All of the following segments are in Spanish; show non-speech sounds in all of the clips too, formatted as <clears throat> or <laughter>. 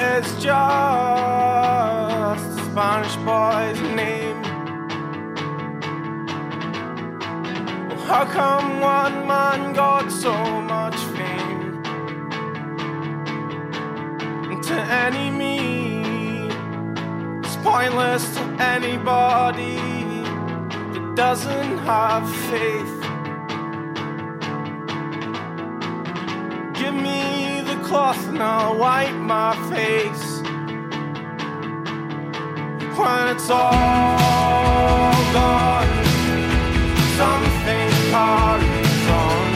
It's just a Spanish boy's name. How come one man got so much fame? To any me, it's pointless to anybody that doesn't have faith. Cloth and I'll wipe my face. When it's all gone, something carries on,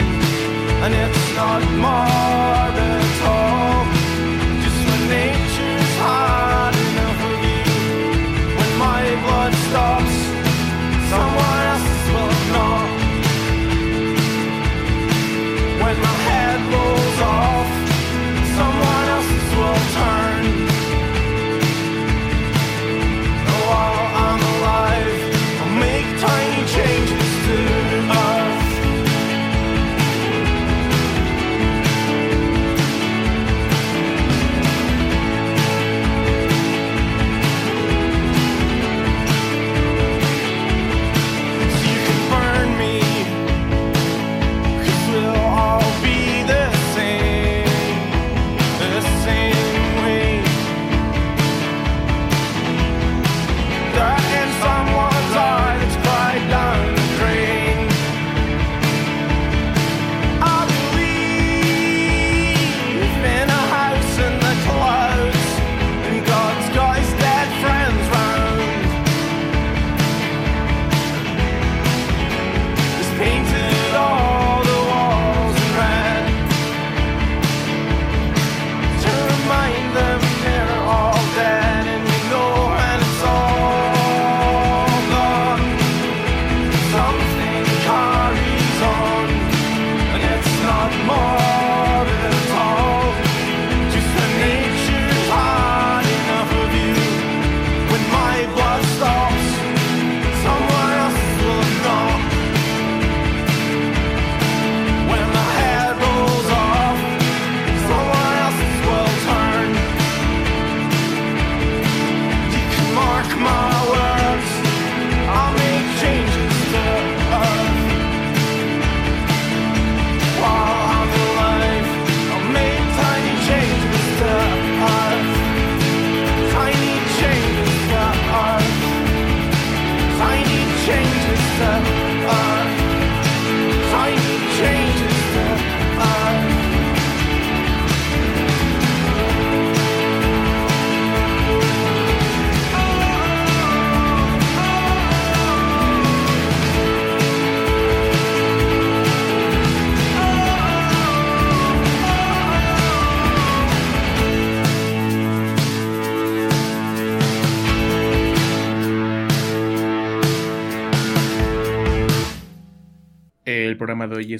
and it's not more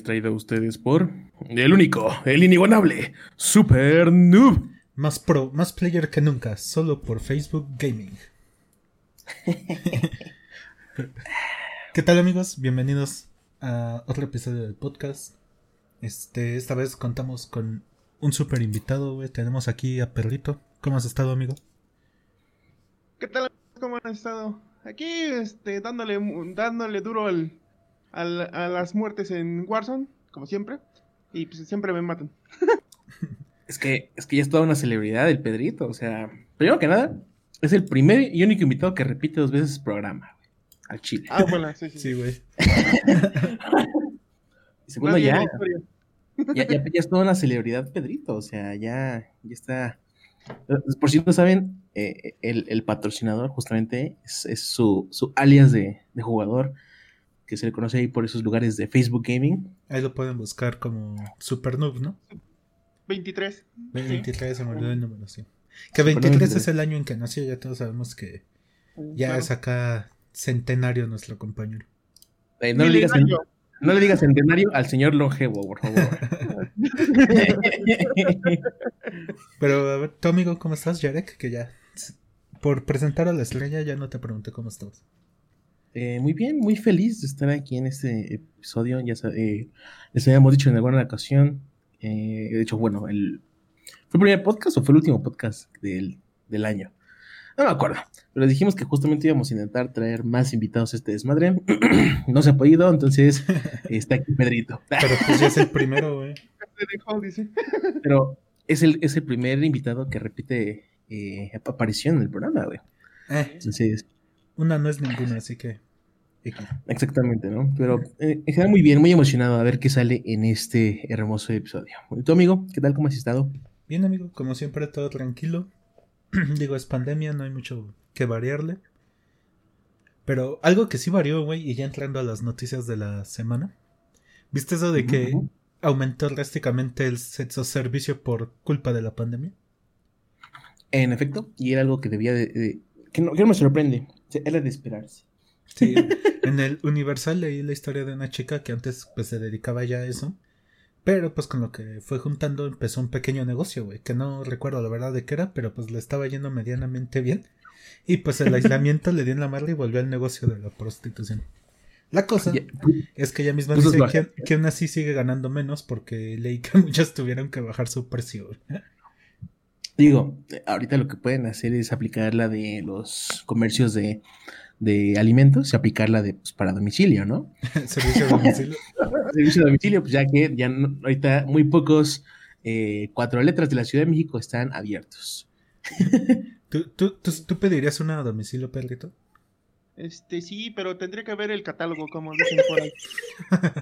es traído a ustedes por el único, el inigualable, Super Noob. Más pro, más player que nunca, solo por Facebook Gaming. ¿Qué tal amigos? Bienvenidos a otro episodio del podcast. Este, esta vez contamos con un super invitado, güey. Tenemos aquí a Perrito. ¿Cómo has estado, amigo? ¿Qué tal? ¿Cómo han estado? Aquí, este, dándole, dándole duro al, a las muertes en Warzone, como siempre. Y pues siempre me matan. Es que, es que ya es toda una celebridad el Pedrito. O sea, primero que nada, es el primer y único invitado que repite dos veces el programa, güey, al Chile. Ah, bueno, sí, sí. Sí, güey. <laughs> y segundo, ya, ya, ya, ya es toda una celebridad Pedrito. O sea, ya, ya está. Por si no saben, eh, el, el patrocinador justamente es, es su, su alias de, de jugador, que se le conoce ahí por esos lugares de Facebook Gaming. Ahí lo pueden buscar como Super Noob, ¿no? 23. 23 se me olvidó el número, sí. Que Super 23 23. es el año en que nació, ya todos sabemos que ya Claro. es acá centenario nuestro compañero. Eh, no, le digas, no le digas centenario al señor longevo, por favor. <laughs> Pero a ver, tu amigo, ¿cómo estás, Jarek? Que ya, por presentar a la estrella, ya no te pregunté cómo estabas. Eh, muy bien, muy feliz de estar aquí en este episodio. Ya eh, les habíamos dicho en alguna ocasión, Eh, de hecho, bueno, el, ¿fue el primer podcast o fue el último podcast del, del año? No me acuerdo, pero dijimos que justamente íbamos a intentar traer más invitados a este desmadre. <clears throat> no se ha podido, entonces <laughs> está aquí Pedrito. Pero pues ya es el primero, güey. <laughs> Pero es el, es el primer invitado que repite eh, aparición en el programa, güey. Eh, Entonces, una no es ninguna, así que. exactamente, ¿no? Pero eh, en general muy bien, muy emocionado a ver qué sale en este hermoso episodio. ¿Y tu amigo? ¿Qué tal? ¿Cómo has estado? Bien, amigo, como siempre, todo tranquilo. <clears throat> Digo, es pandemia, no hay mucho que variarle. Pero algo que sí varió, güey, y ya entrando a las noticias de la semana. ¿Viste eso de que aumentó drásticamente el sexo servicio por culpa de la pandemia? En efecto, y era algo que debía de... de- que, no, que no me sorprende, sea, era de esperarse. Sí, en el Universal leí la historia de una chica que antes pues se dedicaba ya a eso. Pero pues con lo que fue juntando empezó un pequeño negocio, güey, que no recuerdo la verdad de qué era, pero pues le estaba yendo medianamente bien. Y pues el aislamiento le dio en la madre y volvió al negocio de la prostitución. La cosa es que ella misma Pues es dice que, que aún así sigue ganando menos porque leí que <laughs> muchas tuvieron que bajar su precio. Digo, ahorita lo que pueden hacer es aplicar la de los comercios de, de alimentos y aplicarla de pues, para domicilio, ¿no? <laughs> Servicio a domicilio. <laughs> Servicio de domicilio, pues ya que ya no- ahorita muy pocos eh, cuatro letras de la Ciudad de México están abiertos. ¿Tú, tú, tú, tú pedirías una a domicilio, perrito? Este, sí, pero tendría que ver el catálogo, como dicen por ahí.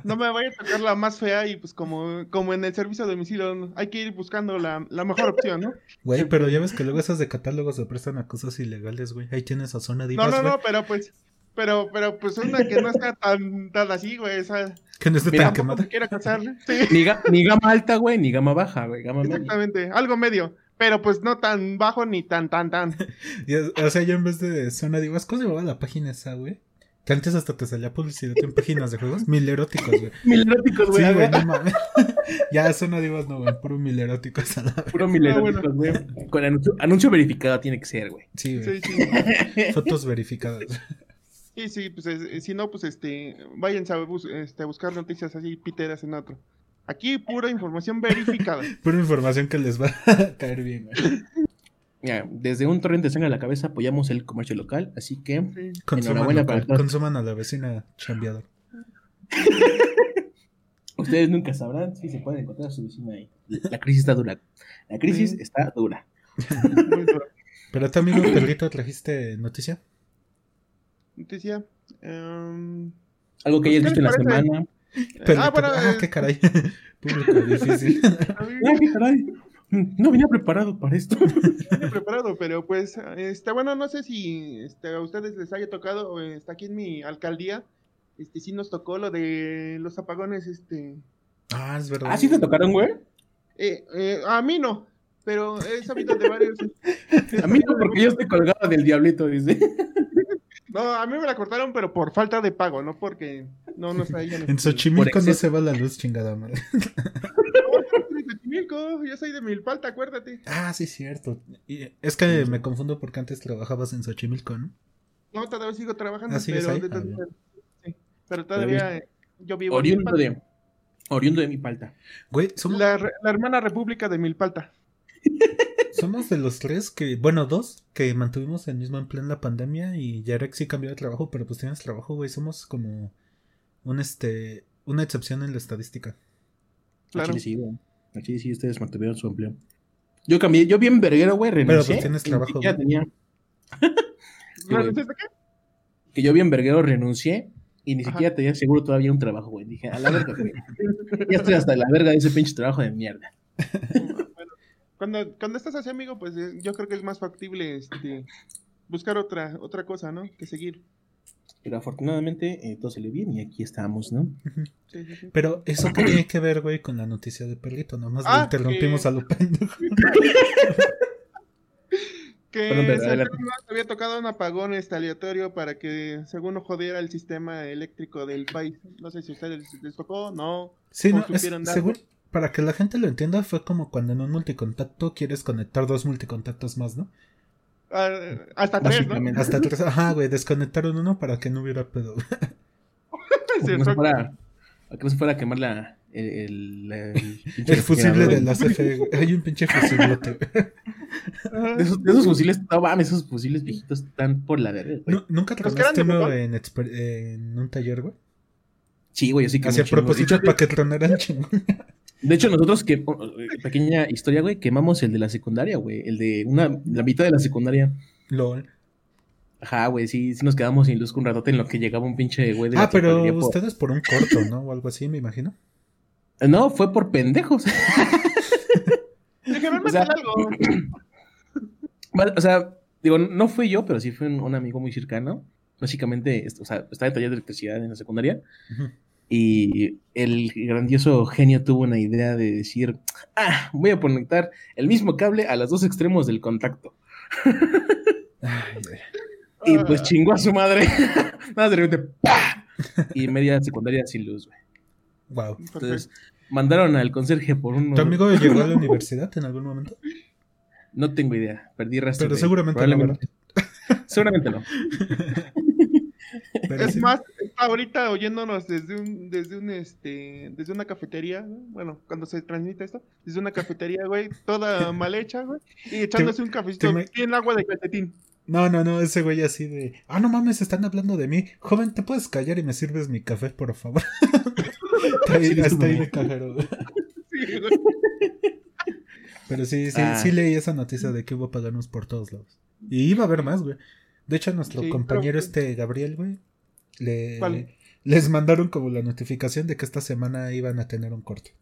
No me vaya a tocar la más fea y pues como, como en el servicio a domicilio hay que ir buscando la, la mejor opción, ¿no? Güey, pero ya ves que luego esas de catálogos se prestan a cosas ilegales, güey. Ahí tienes a zona No, divas, no, güey, no, pero pues, pero, pero pues una que no está tan, tan así, güey, esa, que no esté Mira, tan quemada. se quiera casar, sí, Ni, ga- ni gama alta, güey, ni gama baja, güey, gama media. exactamente, algo medio, pero pues no tan bajo ni tan, tan, tan. <laughs> O sea, yo en vez de zona divas, ¿cómo se llamaba la página esa, güey? Que antes hasta te salía publicidad en páginas de juegos. Mil eróticos, güey. <laughs> Mil eróticos, güey. Sí, güey, no mames. <laughs> ya, zona divas no, güey. Puro mil eróticos a la vez. Puro mil Ah, bueno. eróticos, güey. Con anuncio, anuncio verificado tiene que ser, güey. Sí, güey. Sí, sí. Fotos verificadas. Y sí, pues es- si no, pues este, váyanse a, bus- este, a buscar noticias así piteras en otro. Aquí pura información verificada. <laughs> Pura información que les va a <laughs> caer bien. Mira, desde un torrente de sangre a la cabeza apoyamos el comercio local, así que Sí. Consuman, Enhorabuena local, para consuman a la vecina chambeador. <laughs> ustedes nunca sabrán si se pueden encontrar a su vecina ahí. La crisis está dura. La crisis Sí. está dura. Pero tu amigo Perrito, ¿trajiste noticia? Noticia. em, Algo que Pues, hayas ¿qué visto en la parece? semana. Ah, bueno, ah, eh, qué caray. <laughs> Público difícil. <laughs> Ay, qué caray. No venía preparado para esto. estoy preparado, pero pues, este, bueno, no sé si este, a ustedes les haya tocado, eh, está aquí en mi alcaldía, este, sí nos tocó lo de los apagones, este, ah, es verdad. ¿Ah, sí te tocaron, güey? eh, eh, a mí no, pero he sabido de varios. <laughs> A mí no, porque yo estoy colgado del diablito, dice. No, a mí me la cortaron, pero por falta de pago, no porque no nos <laughs> traían. En Xochimilco Por no exceso. se va la luz, chingada madre. <laughs> Xochimilco, yo soy de Milpalta, acuérdate. Ah, sí, cierto. Y es que me confundo porque antes trabajabas en Xochimilco, ¿no? No, todavía sigo trabajando, Ah, ¿sigues pero, ahí? Ah, sí, pero todavía eh, yo vivo en Oriundo Milpalta. de, oriundo de mi palta. Güey, somos, La, re- la hermana república de Milpalta. <laughs> somos de los tres que, bueno, dos, que mantuvimos el mismo empleo en la pandemia y Yarek sí cambió de trabajo, pero pues tienes trabajo, güey. Somos como un, este, una excepción en la estadística. A Claro. Chile sí, güey. A Chile sí, ustedes mantuvieron su empleo. Yo cambié, yo bien verguero, güey, renuncié. pues, tienes trabajo, güey. tenía-. <laughs> ¿Renunciaste qué? que yo bien verguero renuncié y ni Ajá. siquiera tenía seguro todavía un trabajo, güey. Dije, a la verga, güey. <laughs> Ya estoy hasta la verga de ese pinche trabajo de mierda. <laughs> Cuando, cuando estás así, amigo, pues eh, yo creo que es más factible este, buscar otra, otra cosa, ¿no? Que seguir. Pero afortunadamente eh, todo salió bien y aquí estamos, ¿no? Sí, sí, sí. Pero eso que tiene que ver, güey, con la noticia de Perrito. Nomás Ah, lo interrumpimos que- a lo pendejo. <laughs> Que Perdón, pero se adelante. había tocado un apagón este, aleatorio para que, según no jodiera el sistema eléctrico del país. No sé si a ustedes les tocó, no. Sí, ¿Cómo no, es, según, para que la gente lo entienda, fue como cuando en un multicontacto quieres conectar dos multicontactos más, ¿no? Hasta tres, ¿no? Hasta tres, <laughs> ajá, güey, desconectaron uno para que no hubiera pedo. <laughs> Para que no se fuera, para que no se fuera a quemar la, El, el, el pinche El fusible de la CFE, güey. Hay un pinche fusilote. <laughs> De esos, de esos fusiles, no mames, esos fusiles viejitos están por la verga, ¿Nunca tronaste uno en, un taller, güey? Sí, güey, así que. Chingo. propósito para que tronaran chingón. De hecho, nosotros que, pequeña historia, güey, quemamos el de la secundaria, güey. El de una, la mitad de la secundaria. LOL. Ajá, güey, sí, sí nos quedamos sin luz un ratote en lo que llegaba un pinche güey de la Ah, pero por- ustedes por un corto, ¿no? O algo así, me imagino. No, fue por pendejos. <laughs> Dijeron, O sea, "Métele algo. <clears throat> Vale, o sea, digo, no fui yo, pero sí fue un, un amigo muy cercano. Básicamente, o sea, estaba en taller de electricidad en la secundaria. Ujú. Y el grandioso genio tuvo una idea de decir, ah, voy a conectar el mismo cable a los dos extremos del contacto. <laughs> Ay. Y Ah. pues chingó a su madre. <laughs> Nada, de repente, ¡pah! Y media secundaria sin luz, güey. Wow. Entonces, mandaron al conserje por un... ¿Tu amigo llegó a la <laughs> universidad en algún momento? No tengo idea, perdí rastro. Pero de seguramente no, Seguramente no. Pero Es sí. más, está ahorita oyéndonos desde un, desde un, este, desde una cafetería, ¿no? bueno, cuando se transmite esto, desde una cafetería, güey, toda <laughs> mal hecha, güey, y echándose un cafecito me- en agua de calcetín. No, no, no, ese güey así de. Ah, no mames, están hablando de mí. Joven, ¿te puedes callar y me sirves mi café, por favor? <laughs> está ahí, Sí, está ahí de cajero, güey. Sí, güey. Pero sí, sí, Ah. sí leí esa noticia de que hubo paganos por todos lados. Y iba a haber más, güey. De hecho, a nuestro Sí, compañero pero- este Gabriel, güey, le, ¿Cuál? les mandaron como la notificación de que esta semana iban a tener un corte.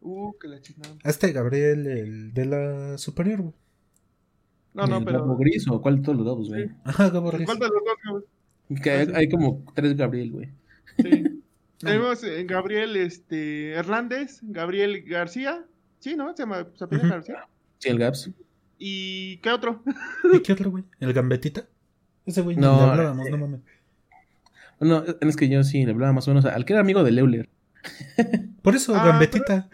Uh, que la chingada. A este Gabriel, el de la superior, güey. No, no, ¿El pero. Gabo gris o cuál de todos los Gabos, güey? Ajá, Gabriel. ¿Cuál de los dos, güey? Que hay, hay como tres Gabriel, güey. Sí. <laughs> Tenemos eh, Gabriel este, Hernández, Gabriel García, sí, ¿no? Se llama se apellida. García. Sí, el Gaps. ¿Y qué otro? ¿Y qué otro, güey? ¿El Gambetita? Ese güey No, no le hablábamos, no mames. No, es que yo sí le hablaba más o menos al que era amigo de Leuler. <laughs> Por eso, Ah, Gambetita.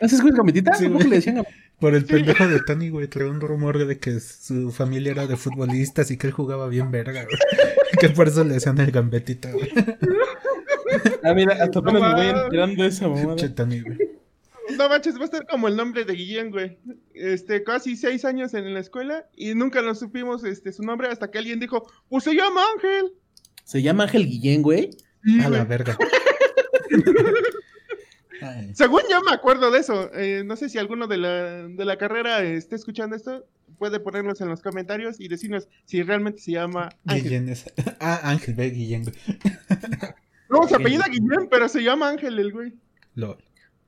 ¿Haces güey gambetita? Sí, ¿Cómo le decían? Por el Sí. pendejo de Tony, güey, trae un rumor de que su familia era de futbolistas y que él jugaba bien verga, güey. <laughs> que por eso le decían el Gambetita, güey. Ah, mira, hasta apenas me voy enterando de esa Che, mamada. Tony, güey. No manches, va a estar como el nombre de Guillén, güey. Este, casi seis años en la escuela y nunca nos supimos este, su nombre hasta que alguien dijo, pues se llama Ángel. Se llama Ángel Guillén, güey. Sí, A la verga. <laughs> Ay. Según yo me acuerdo de eso. Eh, no sé si alguno de la, de la carrera esté escuchando esto. Puede ponernos en los comentarios y decirnos si realmente se llama Ángel. Guillén es... <laughs> Ah, Ángel, ve Guillén, güey. No, se apellida Guillén, pero se llama Ángel el güey. Lol.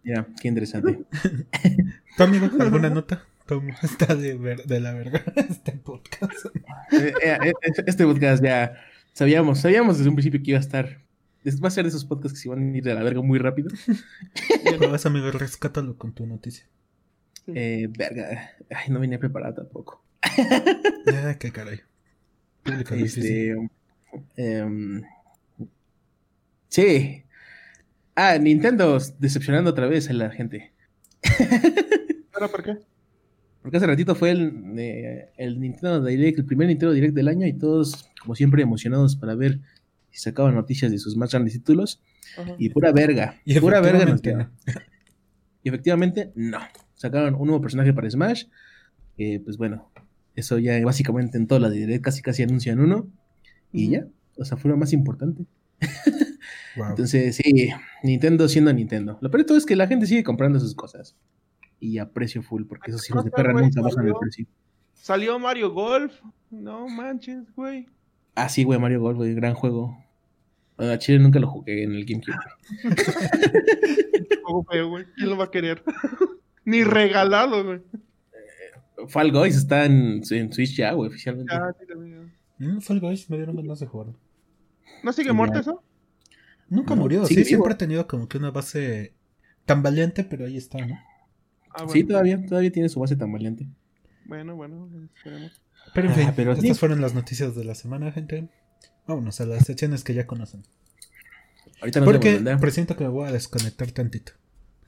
Ya, qué interesante. <laughs> ¿Tu amigo alguna nota? ¿Cómo está de, ver- de la verga <laughs> este podcast? Eh, eh, eh, este podcast ya sabíamos, sabíamos desde un principio que iba a estar. es- Va a ser de esos podcasts que se van a ir de la verga muy rápido. ¿Cómo vas, amigo? Rescátalo con tu noticia. Eh, verga. Ay, no venía preparada tampoco. Ah, qué caray. Público. Este. em, sí. Ah, Nintendo decepcionando otra vez a la gente. <laughs> ¿Pero por qué? Porque hace ratito fue el, eh, el Nintendo Direct, el primer Nintendo Direct del año, y todos, como siempre, emocionados para ver si sacaban noticias de sus más grandes títulos. Y pura verga. Y pura verga nos. Y efectivamente, no. Sacaron un nuevo personaje para Smash. Que, pues bueno, eso ya básicamente en todas las Direct casi casi anuncian uno. Y ya. O sea, fue lo más importante. <laughs> Wow. Entonces, sí, Nintendo siendo Nintendo. Lo peor de todo es que la gente sigue comprando sus cosas. Y a precio full, porque esos hijos de perra nunca bajan el salió. precio. Salió Mario Golf. No manches, güey. Ah, sí, güey, Mario Golf, güey, gran juego. A Chile nunca lo jugué en el GameCube. <laughs> Juego feo, güey. ¿Quién lo va a querer? <laughs> Ni regalado, güey. Fall Guys está en, en Switch ya, güey, oficialmente. Ya, sí, también. Mm, Fall Guys me dieron ganas de jugar. ¿No sigue Sí, muerto ya. eso? Nunca No, murió, sí, vivo. siempre ha tenido como que una base tan valiente, pero ahí está, ¿no? Ah, bueno. Sí, todavía, todavía tiene su base tan valiente. Bueno, bueno, esperemos. Pero en Ah, fin, pero estas sí. fueron las noticias de la semana, gente. Vámonos a las secciones que ya conocen. Ahorita nos Porque presiento que me voy a desconectar tantito.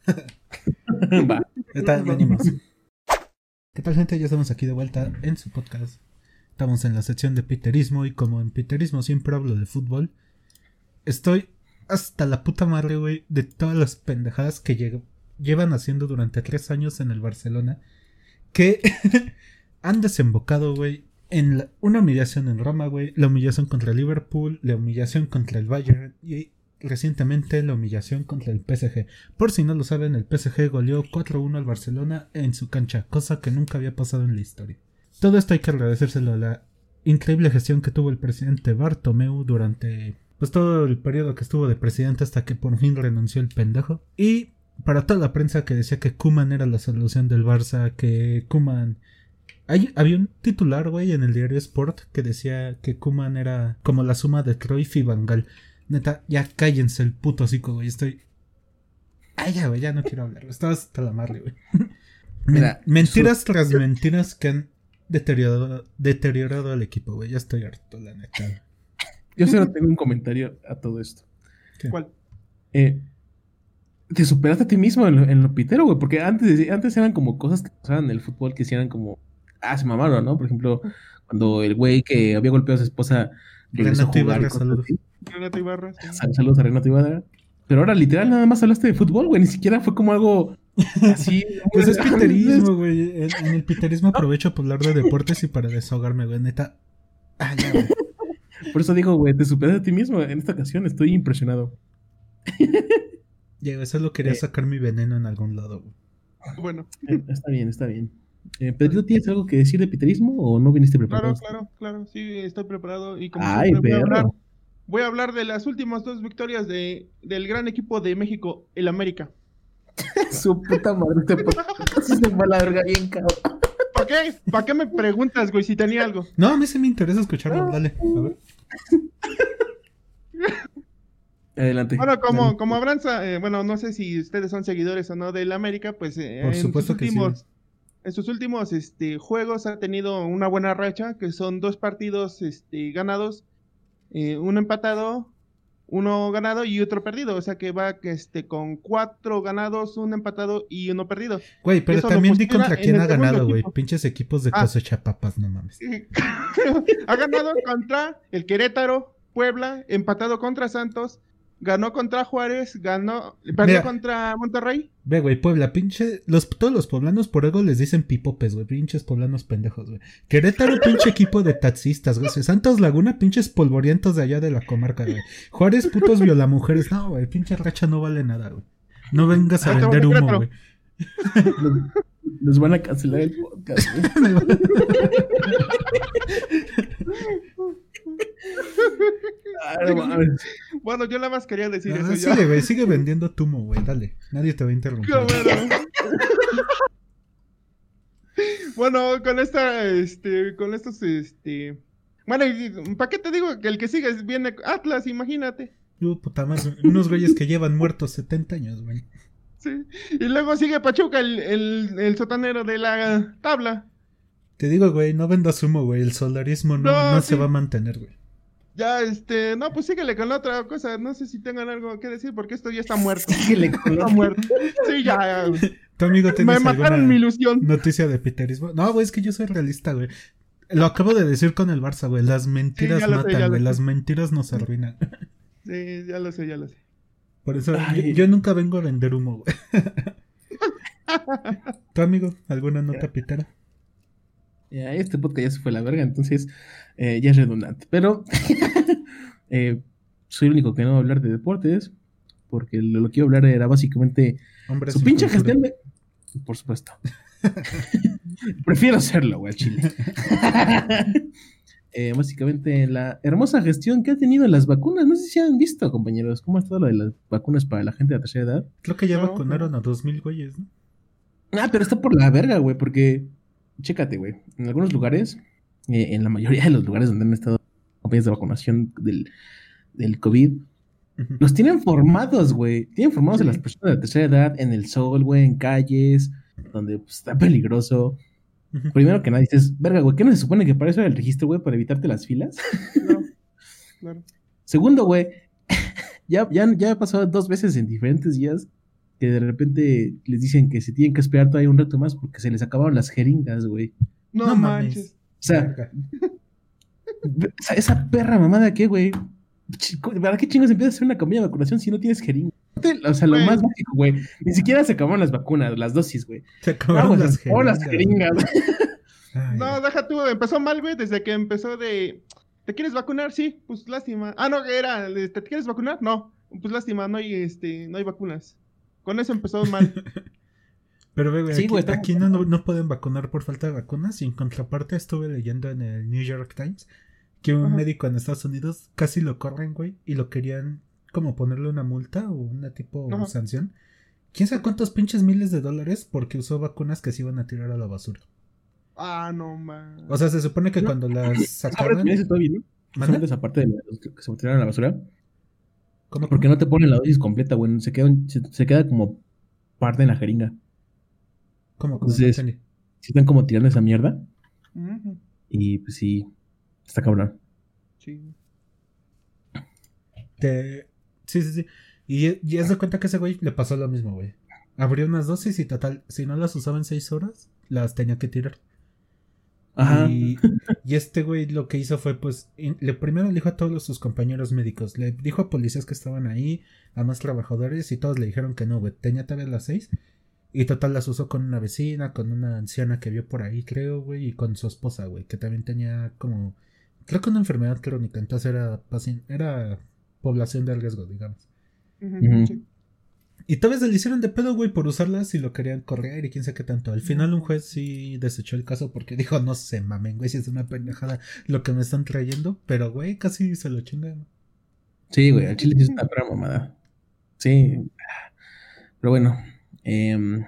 <laughs> Va. Está, venimos. ¿Qué tal, gente? Ya estamos aquí de vuelta en su podcast. Estamos en la sección de Piterismo y como en Piterismo siempre hablo de fútbol, estoy hasta la puta madre, güey, de todas las pendejadas que llevan haciendo durante tres años en el Barcelona. Que <laughs> han desembocado, güey, en una humillación en Roma, güey. La humillación contra el Liverpool, la humillación contra el Bayern y recientemente la humillación contra el PSG. Por si no lo saben, el PSG goleó 4-1 al Barcelona en su cancha, cosa que nunca había pasado en la historia. Todo esto hay que agradecérselo a la increíble gestión que tuvo el presidente Bartomeu durante pues todo el periodo que estuvo de presidente hasta que por fin renunció el pendejo. Y para toda la prensa que decía que Kuman era la solución del Barça, que Kuman hay, había un titular, güey, en el diario Sport que decía que Kuman era como la suma de Cruyff Gaal. Neta, ya cállense el puto hocico, güey. Estoy. Ay, ya, güey, ya no quiero hablar. Estaba hasta la madre, güey. <laughs> Mira, mentiras tras mentiras que han deteriorado, deteriorado al equipo, güey. Ya estoy harto, la neta. Yo solo tengo un comentario a todo esto. ¿Cuál? Eh, te superaste a ti mismo en lo, en lo pitero, güey, porque antes, antes eran como cosas que pasaban en el fútbol que sí eran como, ah, se mamaron, ¿no? Por ejemplo, cuando el güey que había golpeado a su esposa regresó a Renato jugar. y Ibarra, cosas saludos. Renato Ibarra. sí. Sal- Saludos a Renato Ibarra. Pero ahora literal nada más hablaste de fútbol, güey, ni siquiera fue como algo así. <laughs> Pues es piterismo, güey. En, en el piterismo <laughs> aprovecho para hablar de deportes y para desahogarme, güey. Neta. Ah, ya, güey. Por eso digo, güey, te superaste a ti mismo. En esta ocasión estoy impresionado. <laughs> Ya, güey, solo quería Eh. sacar mi veneno en algún lado, güey. Bueno, Eh, está bien, está bien. Eh, Pedrito, ¿tienes algo que decir de piterismo o no viniste preparado? claro, claro, claro. Sí, estoy preparado. Y como Ay, siempre, voy, a hablar, voy a hablar de las últimas dos victorias de, del gran equipo de México, el América. <laughs> Su puta madre, <laughs> sí se fue a la verga bien, cabrón. ¿Para qué? ¿Para qué me preguntas, güey, si tenía algo? No, a mí sí me interesa escucharlo. Dale, a ver. Adelante. Bueno, como, Dale. como habrán, sa- eh, bueno, no sé si ustedes son seguidores o no del América, pues eh, Por en supuesto sus que sí. últimos, en sus últimos este, juegos ha tenido una buena racha, que son dos partidos este, ganados, eh, uno empatado, uno ganado y otro perdido, o sea que va este, con cuatro ganados, un empatado y uno perdido. Güey, pero Eso también di contra quién ha ganado, güey. Pinches equipos de Ah. cosecha papas, no mames. <laughs> ha ganado contra el Querétaro, Puebla, empatado contra Santos, ganó contra Juárez, ganó, perdió Mira. contra Monterrey. Ve, güey, Puebla, pinche. Los, todos los poblanos por algo les dicen pipopes, güey. Pinches poblanos pendejos, güey. Querétaro, pinche equipo de taxistas, güey. Santos Laguna, pinches polvorientos de allá de la comarca, güey. Juárez, putos violamujeres. No, güey, pinche racha no vale nada, güey. No vengas a Ah, vender humo, güey. Nos, nos van a cancelar el podcast. güey. <laughs> Ah. Bueno, yo nada más quería decir eso sigue, güey, sigue vendiendo tu humo, güey. Dale. Nadie te va a interrumpir. Bueno. con esta, este, con estos, este... Bueno, ¿para qué te digo que el que sigue viene Atlas, imagínate? Uh, puta madre. Unos güeyes que llevan muertos 70 años, güey. Sí. Y luego sigue Pachuca, el, el, el sotanero de la tabla. Te digo, güey, no vendas humo, güey. El solarismo no, No, no sí. se va a mantener, güey. Ya, este, no, pues síguele con la otra cosa. No sé si tengan algo que decir porque esto ya está muerto. <laughs> Síguele con Está la- muerto. Sí, ya. <laughs> ¿Tu amigo Me mataron alguna mi ilusión. noticia de piterismo? No, güey, es que yo soy realista, güey. Lo acabo de decir con el Barça, güey. Las mentiras sé, matan, güey. sé. Las mentiras nos arruinan. <laughs> Sí, ya lo sé, ya lo sé. Por eso yo nunca vengo a vender humo, güey. ¿Tu amigo? ¿Alguna nota pitera? Ya, este podcast ya se fue a la verga, entonces eh, ya es redundante. Pero eh, soy el único que no va a hablar de deportes, porque lo, lo que iba a hablar era básicamente su pinche cultura. gestión de... Por supuesto. <laughs> Prefiero hacerlo, güey, al chile. <laughs> Eh, básicamente la hermosa gestión que ha tenido las vacunas. No sé si han visto, compañeros, cómo ha estado lo de las vacunas para la gente de la tercera edad. Creo que ya No, vacunaron a dos mil güeyes, ¿no? Ah, pero está por la verga, güey, porque, chécate, güey, en algunos lugares, eh, en la mayoría de los lugares donde han estado campañas de vacunación del, del COVID, los tienen formados, güey. Tienen formados a Sí. las personas de la tercera edad en el sol, güey, en calles, donde pues, está peligroso. Primero que nada dices, verga, güey, ¿qué no se supone que para eso era el registro, güey, para evitarte las filas? No, claro. Segundo, güey, <laughs> ya, ya, ya ha pasado dos veces en diferentes días que de repente les dicen que se tienen que esperar todavía un rato más porque se les acabaron las jeringas, güey. No, No mames. manches. O sea. Esa, esa perra mamada, ¿qué, güey? ¿Para qué chingos empiezas a hacer una campaña de vacunación si no tienes jeringa? O sea, lo Güey. más básico, güey. Ni siquiera se acabaron las vacunas, las dosis, güey. Se acabaron Vamos, las las, las jeringas. jeringas. Ay, No, deja tú, empezó mal, güey, desde que empezó de... ¿Te quieres vacunar? Sí, pues lástima. Ah, no, era, de, ¿te quieres vacunar? No, pues lástima, no hay, este, no hay vacunas. Con eso empezó mal. <laughs> Pero ve, güey, Sí, aquí, güey, aquí no, no, no pueden vacunar por falta de vacunas. Y en contraparte estuve leyendo en el New York Times que un Ajá. médico en Estados Unidos casi lo corren, güey, y lo querían como ponerle una multa o una tipo Ajá. sanción. ¿Quién sabe cuántos pinches miles de dólares porque usó vacunas que se iban a tirar a la basura? Ah, no, man. O sea, se supone que No. cuando las Ahora sacaban... eso está bien, ¿no? ¿Mande? Solamente esa parte de los que se tiraron a la basura. ¿Cómo, Porque no te ponen la dosis completa, güey. Se queda, se, se queda como parte en la jeringa. ¿Cómo? ¿Cómo? No Entonces-. Si están como tirando esa mierda. Y pues sí, está cabrón. Sí. Te... Sí, sí, sí. Y, y haz de cuenta que ese güey le pasó lo mismo, güey. Abrió unas dosis y total, si no las usaba en seis horas, las tenía que tirar. Ajá. Y, y este güey lo que hizo fue, pues, in- le primero le dijo a todos sus compañeros médicos, le dijo a policías que estaban ahí, a más trabajadores, y todos le dijeron que no, güey, tenía todavía las seis. Y total las usó con una vecina, con una anciana que vio por ahí, creo, güey, y con su esposa, güey, que también tenía como, creo que una enfermedad crónica, entonces era, era población de riesgo, digamos. Sí. Y tal vez le hicieron de pedo, güey, por usarlas y lo querían correr y quién sabe qué tanto. Al final un juez sí desechó el caso porque dijo, no se mamen, güey, si es una pendejada lo que me están trayendo. Pero, güey, casi se lo chingan. Sí, güey, al chile sí es una perra mamada. Sí. Pero bueno. em,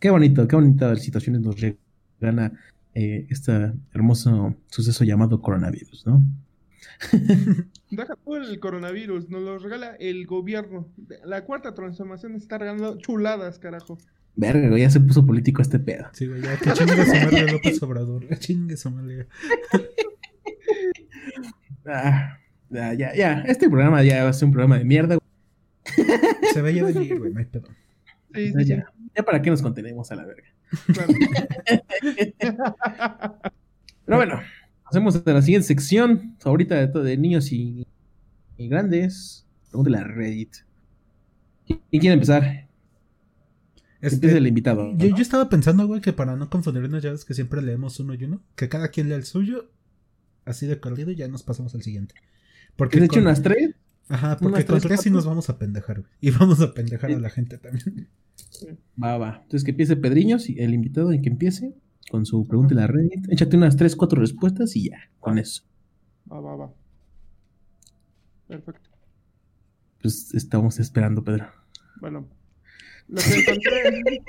qué bonito, qué bonita situaciones nos regala eh, este hermoso suceso llamado coronavirus, ¿no? <laughs> Deja tú el coronavirus, nos lo regala el gobierno. La cuarta transformación está regalando chuladas, carajo. Verga, güey, ya se puso político este pedo. Sí, güey, ya que chingue su madre <laughs> López Obrador. Que chingue su madre. <laughs> Ah, ya, ya, ya. Este programa ya va a ser un programa de mierda, güey. Se veía venir, güey, no hay pedo. Sí, Ya, sí, sí. ya. Ya para qué nos contenemos a la verga. Pero bueno, pasemos a la siguiente sección favorita de, todo, de niños y, y grandes. Pregúntale a Reddit. ¿Quién quiere empezar? Este, Empiece el invitado. yo, yo estaba pensando, güey, que para no confundirnos ya ves que siempre leemos uno y uno, que cada quien lea el suyo, así de corrido y ya nos pasamos al siguiente. Porque ¿Has hecho unas tres? Ajá, porque sí cuatro? nos vamos a pendejar, güey. Y vamos a pendejar a la gente también. Va, va. Entonces que empiece Pedriños, el invitado, y que empiece con su pregúntale a Reddit. Échate unas tres, cuatro respuestas y ya, con eso. Va, va, va. Perfecto. Pues estamos esperando, Pedro. Bueno. Lo que encontré.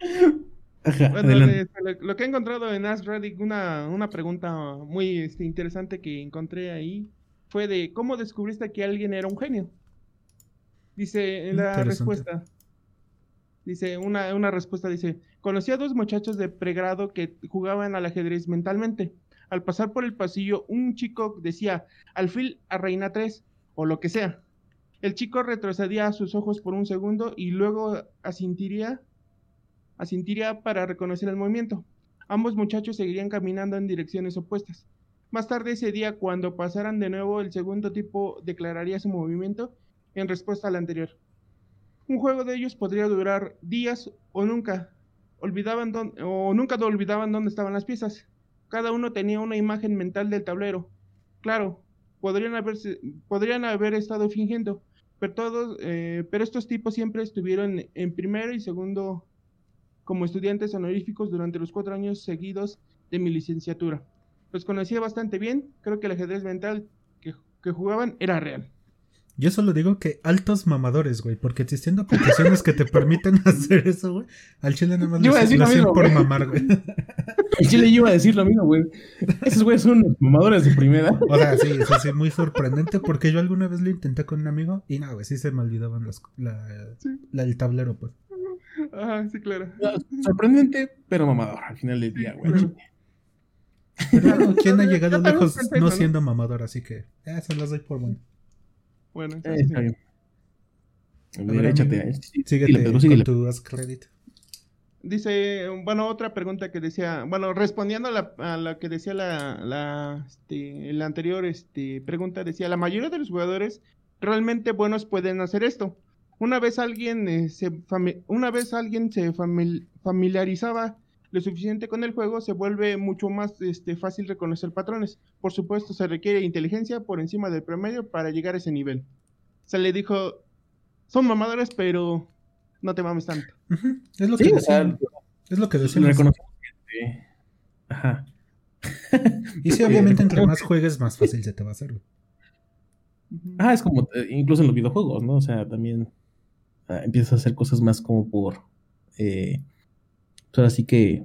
<laughs> Ajá, Bueno, este, lo, lo que he encontrado en Ask Reddit, una, una pregunta muy este, interesante que encontré ahí fue de cómo descubriste que alguien era un genio. Dice en la respuesta. Dice, una, una respuesta dice, conocí a dos muchachos de pregrado que jugaban al ajedrez mentalmente. Al pasar por el pasillo, un chico decía, alfil a reina 3, o lo que sea. El chico retrocedía sus ojos por un segundo y luego asintiría asintiría para reconocer el movimiento. Ambos muchachos seguirían caminando en direcciones opuestas. Más tarde ese día, cuando pasaran de nuevo, el segundo tipo declararía su movimiento en respuesta al anterior. Un juego de ellos podría durar días o nunca. Olvidaban o nunca olvidaban dónde estaban las piezas. Cada uno tenía una imagen mental del tablero. Claro, podrían, haberse, podrían haber estado fingiendo, pero, todos, eh, pero estos tipos siempre estuvieron en primero y segundo como estudiantes honoríficos durante los cuatro años seguidos de mi licenciatura. Los conocía bastante bien, creo que el ajedrez mental que, que jugaban era real. Yo solo digo que altos mamadores, güey, porque existiendo aplicaciones que te permiten <laughs> hacer eso, güey, al chile nada más Yo lo iba a decir lo mismo, por güey. mamar, güey. <laughs> En Chile yo iba a decir lo mismo, güey. Esos güeyes son unos mamadores de primera. O sea, sí, sí, sí, muy sorprendente porque yo alguna vez lo intenté con un amigo y no, güey, sí se me olvidaban las, la, Sí. la del tablero, pues. Ah, sí, claro. Sorprendente, pero mamador al final del día, güey. Claro. Pero <laughs> ¿quién ha llegado lejos no siendo mamador? Así que, ya se las doy por bueno. Bueno, Eh, entonces, está bien. A A ver, ver, échate. amigo, eh, sí, Síguete Dile, con tu Ask Reddit. Dice, bueno, otra pregunta que decía, bueno, respondiendo a la, a la que decía la, la, este, la anterior este, pregunta, decía, la mayoría de los jugadores realmente buenos pueden hacer esto. Una vez alguien eh, se, fami- una vez alguien se famil- familiarizaba lo suficiente con el juego, se vuelve mucho más este, fácil reconocer patrones. Por supuesto, se requiere inteligencia por encima del promedio para llegar a ese nivel. Se le dijo, son mamadores, pero no te mames tanto. Es lo Sí, que o sea, decían. Es lo que decían. sí. Ajá. Y sí, <laughs> obviamente, entre más juegues, más fácil se te va a hacer. Ah, es como, eh, incluso en los videojuegos, ¿no? O sea, también ah, empiezas a hacer cosas más como por, eh, pues ahora sí que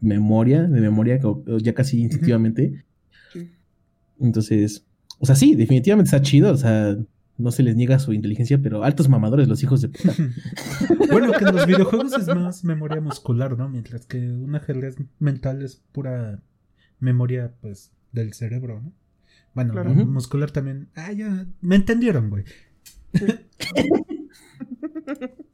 memoria, de memoria, ya casi instintivamente. Sí. Entonces, o sea, sí, definitivamente está chido, o sea, no se les niega su inteligencia, pero altos mamadores los hijos de puta. <laughs> bueno, que en los videojuegos es más memoria muscular, ¿no? Mientras que un ajedrez mental es pura memoria, pues, del cerebro, ¿no? Bueno, Claro. la muscular también. Ah, ya. Me entendieron, güey. <laughs>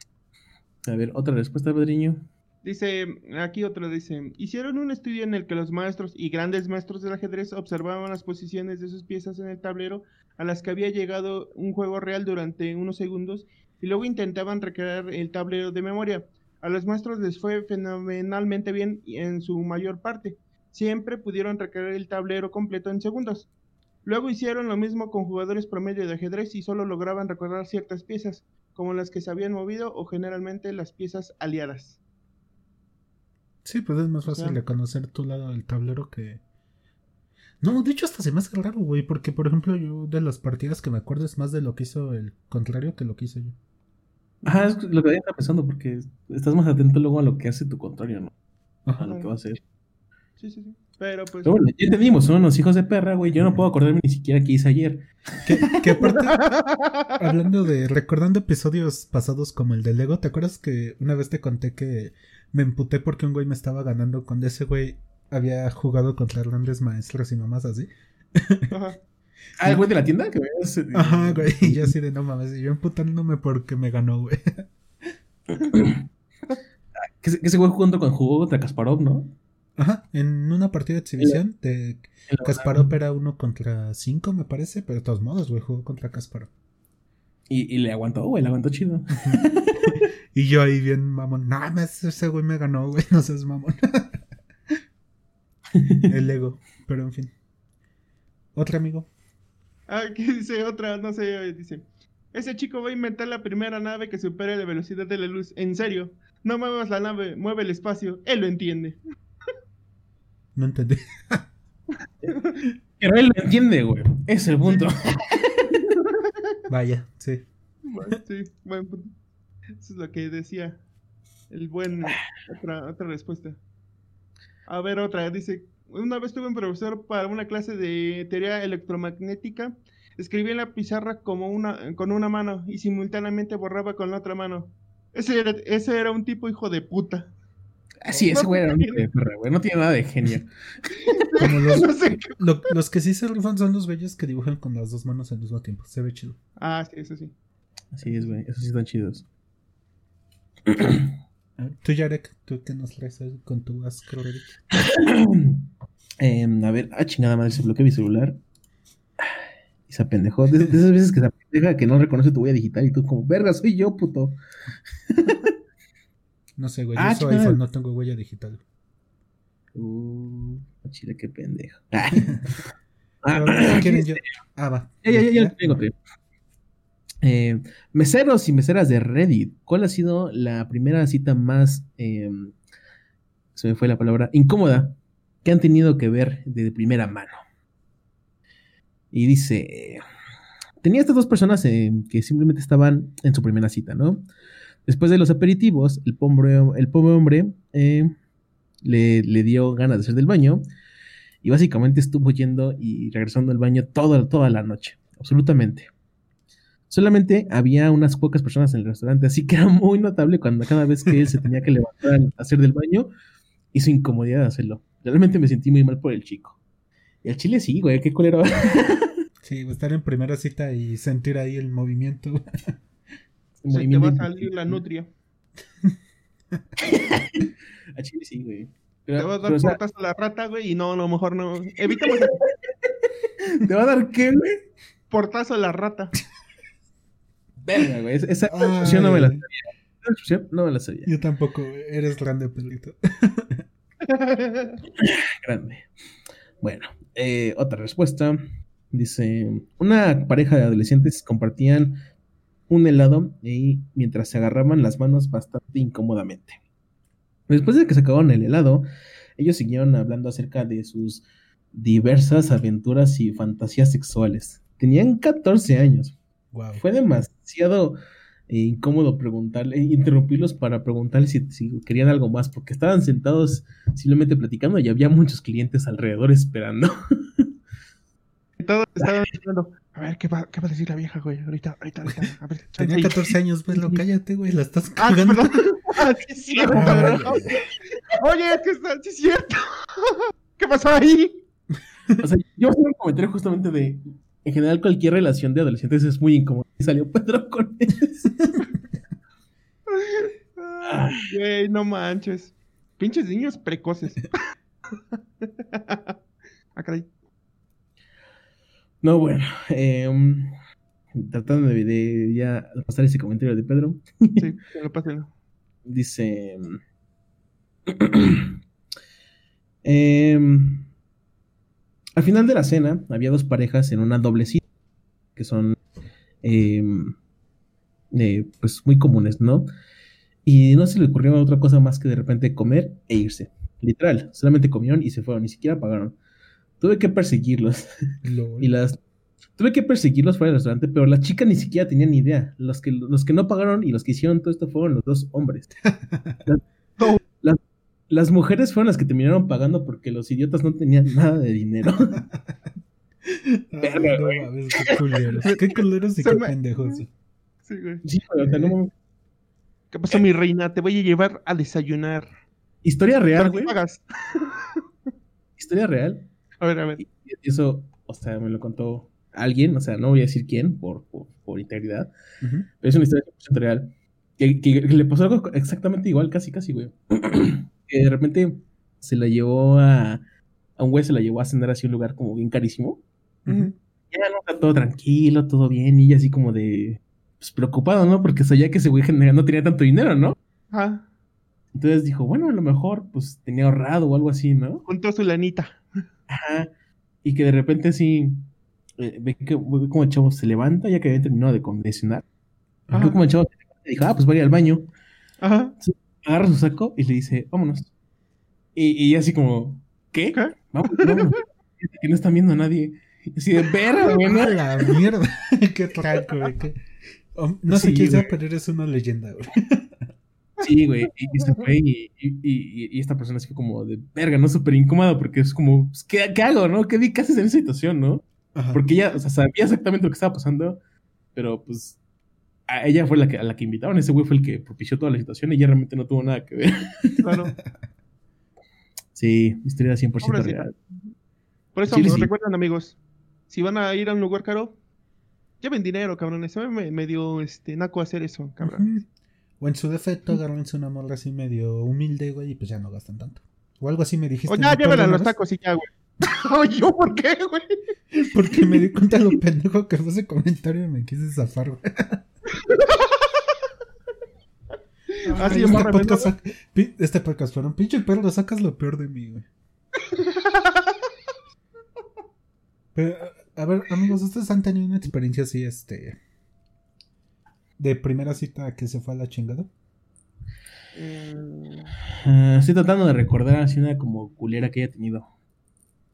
A ver, otra respuesta, Pedriño. Dice, aquí otro dice, hicieron un estudio en el que los maestros y grandes maestros del ajedrez observaban las posiciones de sus piezas en el tablero a las que había llegado un juego real durante unos segundos y luego intentaban recrear el tablero de memoria. A los maestros les fue fenomenalmente bien en su mayor parte. Siempre pudieron recrear el tablero completo en segundos. Luego hicieron lo mismo con jugadores promedio de ajedrez y solo lograban recordar ciertas piezas, como las que se habían movido o generalmente las piezas aliadas. Sí, pues es más fácil sea- de conocer tu lado del tablero que. No, de hecho hasta se me hace raro, güey, porque por ejemplo yo de las partidas que me acuerdo es más de lo que hizo el contrario que lo que hice yo. Ajá, es lo que había pensando, porque estás más atento luego a lo que hace tu contrario, ¿no? A Ajá. lo que va a hacer. Sí, sí, sí. Pero pues. Pero bueno, ya entendimos, son unos hijos de perra, güey. Yo no puedo acordarme ni siquiera qué hice ayer. Que, que aparte, <laughs> hablando de, recordando episodios pasados como el de Lego, ¿te acuerdas que una vez te conté que me emputé porque un güey me estaba ganando cuando ese güey había jugado contra grandes maestros y mamás así? Ajá. <laughs> Ah, el güey de la tienda que veas. eh, Ajá, güey, y yo así de no mames, y yo emputándome porque me ganó, güey. <coughs> Que, ese- que ese güey jugando con jugó contra Kasparov, ¿no? Ajá, en una partida de exhibición de Kasparov era uno contra cinco, me parece, pero de todos modos, güey, jugó contra Kasparov. Y, y le aguantó, güey, le aguantó chido. <laughs> Y yo ahí bien mamón, no ese güey me ganó, güey, <laughs> no seas mamón. <laughs> El ego, pero en fin. Otro amigo. Ah, Aquí dice otra, no sé, dice. Ese chico va a inventar la primera nave que supere la velocidad de la luz. En serio, no muevas la nave, mueve el espacio. Él lo entiende. No entendí. Pero él lo entiende, güey. Es el punto. <laughs> Vaya, sí. Bueno, sí, buen punto. Eso es lo que decía. El buen. Otra, otra respuesta. A ver, otra. Dice: Una vez tuve un profesor para una clase de teoría electromagnética. Escribía en la pizarra como una, con una mano y simultáneamente borraba con la otra mano. Ese era, ese era un tipo hijo de puta. Ah, sí, ese güey era un hijo de perra, güey. No tiene nada de genio. <laughs> Como los, <laughs> No sé qué- lo- los que sí se rifan son los bellos que dibujan con las dos manos al mismo tiempo. Se ve chido. Ah, sí, eso sí. Así es, güey. Esos sí están chidos. Tú, Yarek, ¿tú qué nos traes con tu Astro Reddit? <coughs> Em, a ver, ah, chingada madre, se bloqueó mi celular. Y se apendejó. De, de esas veces que se apendeja que no reconoce tu huella digital y tú como, verga, soy yo, puto. <laughs> No sé, güey. Ah, yo soy iPhone, no tengo huella digital. Uh, chile, qué pendejo. <laughs> Ah, si quieren yo. Ah, va. Ya, ya, ya, tengo. Eh, meseros y meseras de Reddit. ¿Cuál ha sido la primera cita más, eh, se me fue la palabra, incómoda que han tenido que ver de primera mano? Y dice, tenía estas dos personas eh, que simplemente estaban en su primera cita, ¿no? Después de los aperitivos, el pobre, hombre eh, le, dio ganas de hacer del baño y básicamente estuvo yendo y regresando al baño toda, toda la noche, absolutamente. Solamente había unas pocas personas en el restaurante, así que era muy notable cuando cada vez que él se tenía que levantar a hacer del baño su incomodidad de hacerlo. Realmente me sentí muy mal por el chico. Y el chile sí, güey, qué culero. Sí, estar en primera cita y sentir ahí el movimiento. Se te va a salir la nutria. <laughs> A Chile sí, güey. Te va a dar pero, o sea, a la rata, güey, y no, a lo mejor no. Evitamos <laughs> ¿Te va a dar qué, güey? portazo a la rata. Verga, güey. Esa expresión no me la sabía. Esa expresión no me la sabía. Yo tampoco, güey. eres grande, Pedrito. <laughs> Grande. Bueno, eh, otra respuesta. Dice, una pareja de adolescentes compartían un helado y mientras se agarraban las manos bastante incómodamente. Después de que se acabaron el helado, ellos siguieron hablando acerca de sus diversas aventuras y fantasías sexuales. Tenían 14 años. Wow. Fue demasiado eh, incómodo preguntarle, interrumpirlos para preguntarles si, si querían algo más, porque estaban sentados simplemente platicando y había muchos clientes alrededor esperando. <laughs> Todos estaban diciendo, a ver, ¿qué va, ¿qué va a decir la vieja, güey? Ahorita, ahorita, ahorita. A ver, <laughs> chance Tenía ahí. 14 años, güey. <laughs> Cállate, güey. La estás Ah, cagando. perdón. <laughs> Ah, sí es cierto. Ay, Oye, es que está, sí es cierto. ¿Qué pasó ahí? O sea, yo hacer un comentario justamente de, en general cualquier relación de adolescentes es muy incómoda. Y salió Pedro con eso. Ay, Güey, no manches. Pinches niños precoces. ah, caray. No, bueno, em, tratando de, de ya pasar ese comentario de Pedro, Sí, <laughs> lo pasé. dice... <clears throat> em, al final de la cena había dos parejas en una doble cita, que son em, eh, pues muy comunes, ¿no? Y no se le ocurrió otra cosa más que de repente comer e irse. Literal, solamente comieron y se fueron, ni siquiera pagaron. Tuve que perseguirlos. <laughs> Lol. Y las tuve que perseguirlos fuera del restaurante, pero la chica ni siquiera tenía ni idea. Los que, los que no pagaron y los que hicieron todo esto fueron los dos hombres. <laughs> Las, No. las- las mujeres fueron las que terminaron pagando porque los idiotas no tenían nada de dinero. <laughs> Ay, Verga, no güey. mames, qué culeros. Qué culeros y Se qué me- pendejos. Sí, güey. Sí, güey, o sea, no mames. ¿Qué pasó, mi reina? Te voy a llevar a desayunar. Historia real, Pero güey. pagas. Historia real. A ver, a ver. Y eso, o sea, me lo contó alguien, o sea, no voy a decir quién por, por, por integridad, pero es una historia 100% real. Que, que- que le pasó algo exactamente igual, casi, casi, güey. <clears throat> que de repente se la llevó a. A un güey se la llevó a cenar así un lugar como bien carísimo. Ujú. Ya no está todo tranquilo, todo bien, y así como de. Pues preocupado, ¿no? Porque sabía que ese güey no tenía tanto dinero, ¿no? Ah, Entonces dijo, bueno, a lo mejor pues tenía ahorrado o algo así, ¿no? juntó su lanita. Ajá. Y que de repente así. eh, ve que ve como el chavo se levanta ya que había terminado de condicionar. Ve como el chavo se levanta y dijo, ah, pues voy al baño. Ajá. Agarra su saco y le dice, vámonos. Y, y así como, ¿qué? ¿Qué? Vamos. Fíjate <laughs> que no están viendo a nadie. Y así de verga, <laughs> güey, ¿no? La mierda. <laughs> qué tranco, güey. Oh, No sé Sí, quién sea, pero eres una leyenda, güey. Sí, güey. Y, se fue y, y, y- y esta persona así como de verga, ¿no? Súper incómoda porque es como, pues, ¿qué, qué hago, no? ¿Qué, qué haces en esa situación, no? Ajá. Porque ella, o sea, sabía exactamente lo que estaba pasando, pero pues a ella fue la que, a la que invitaron. Ese güey fue el que propició toda la situación y ella realmente no tuvo nada que ver. Claro. <laughs> Sí, historia 100% Pobrecita. real. Por eso Chile sí. recuerdan, amigos. Si van a ir a un lugar caro, lleven dinero, cabrones. Se me medio este, naco hacer eso, cabrón. O en su defecto, agárrense una morra así medio humilde, güey, y pues ya no gastan tanto. O algo así me dijiste. O ¿me ya, a los tacos y ya, güey. <laughs> ¿Yo por qué, güey? Porque me di cuenta de lo pendejo que fue ese comentario y me quise zafar, güey. <laughs> Este, podcast, menor. sac- pi- este podcast fueron pinche perro, sacas lo peor de mí, güey. <laughs> Pero, a ver, amigos, ¿ustedes han tenido una experiencia así, este... De primera cita que se fue a la chingada? Mm, Ah, estoy tratando de recordar así una como culera que haya tenido.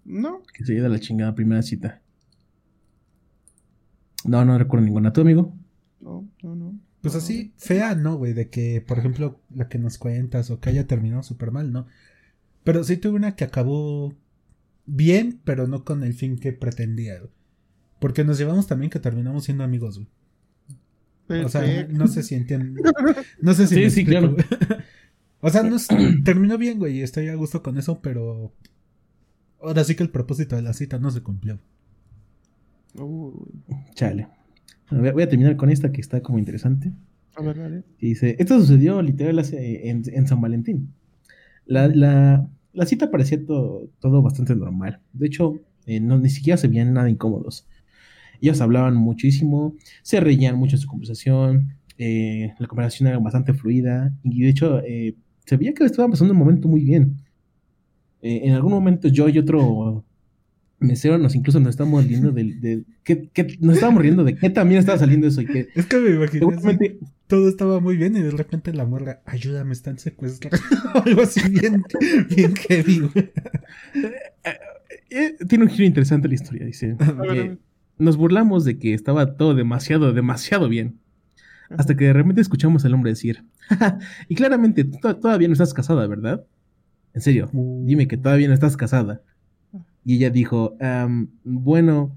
No, Que se haya ido a la chingada primera cita. No, no recuerdo ninguna. ¿Tu amigo? no, no, no. Pues así, fea, no, güey, de que, por ejemplo, la que nos cuentas o que haya terminado súper mal, ¿no? Pero sí tuve una que acabó bien, pero no con el fin que pretendía, güey. Porque nos llevamos también que terminamos siendo amigos, güey. O sea, no sé si entienden. <laughs> No sé si Sí, me sí, explico, claro. güey. O sea, no es- <clears throat> terminó bien, güey, y estoy a gusto con eso, pero ahora sí que el propósito de la cita no se cumplió. Chale. Voy a terminar con esta que está como interesante. A ver, dale. Y dice, esto sucedió literal hace- en, en San Valentín. La, la- la cita parecía todo, todo bastante normal. De hecho, eh, no, ni siquiera se veían nada incómodos. Ellos hablaban muchísimo, se reían mucho en su conversación, eh, la conversación era bastante fluida y de hecho eh, se veía que estaban pasando un momento muy bien. Eh, en algún momento yo y otro mesero nos incluso nos estábamos riendo del- de, que, que- nos estábamos riendo de que también estaba saliendo eso y que Es que me imaginé así, seguramente todo estaba muy bien y de repente la morra, ayúdame, están secuestrando. <laughs> Algo así bien, bien heavy. Eh, tiene un giro interesante la historia, dice. Eh, nos burlamos de que estaba todo demasiado, demasiado bien. Hasta que de repente escuchamos al hombre decir, "Ja, y claramente tú to- todavía no estás casada, ¿verdad? En serio, dime que todavía no estás casada. Y ella dijo, "Am, bueno,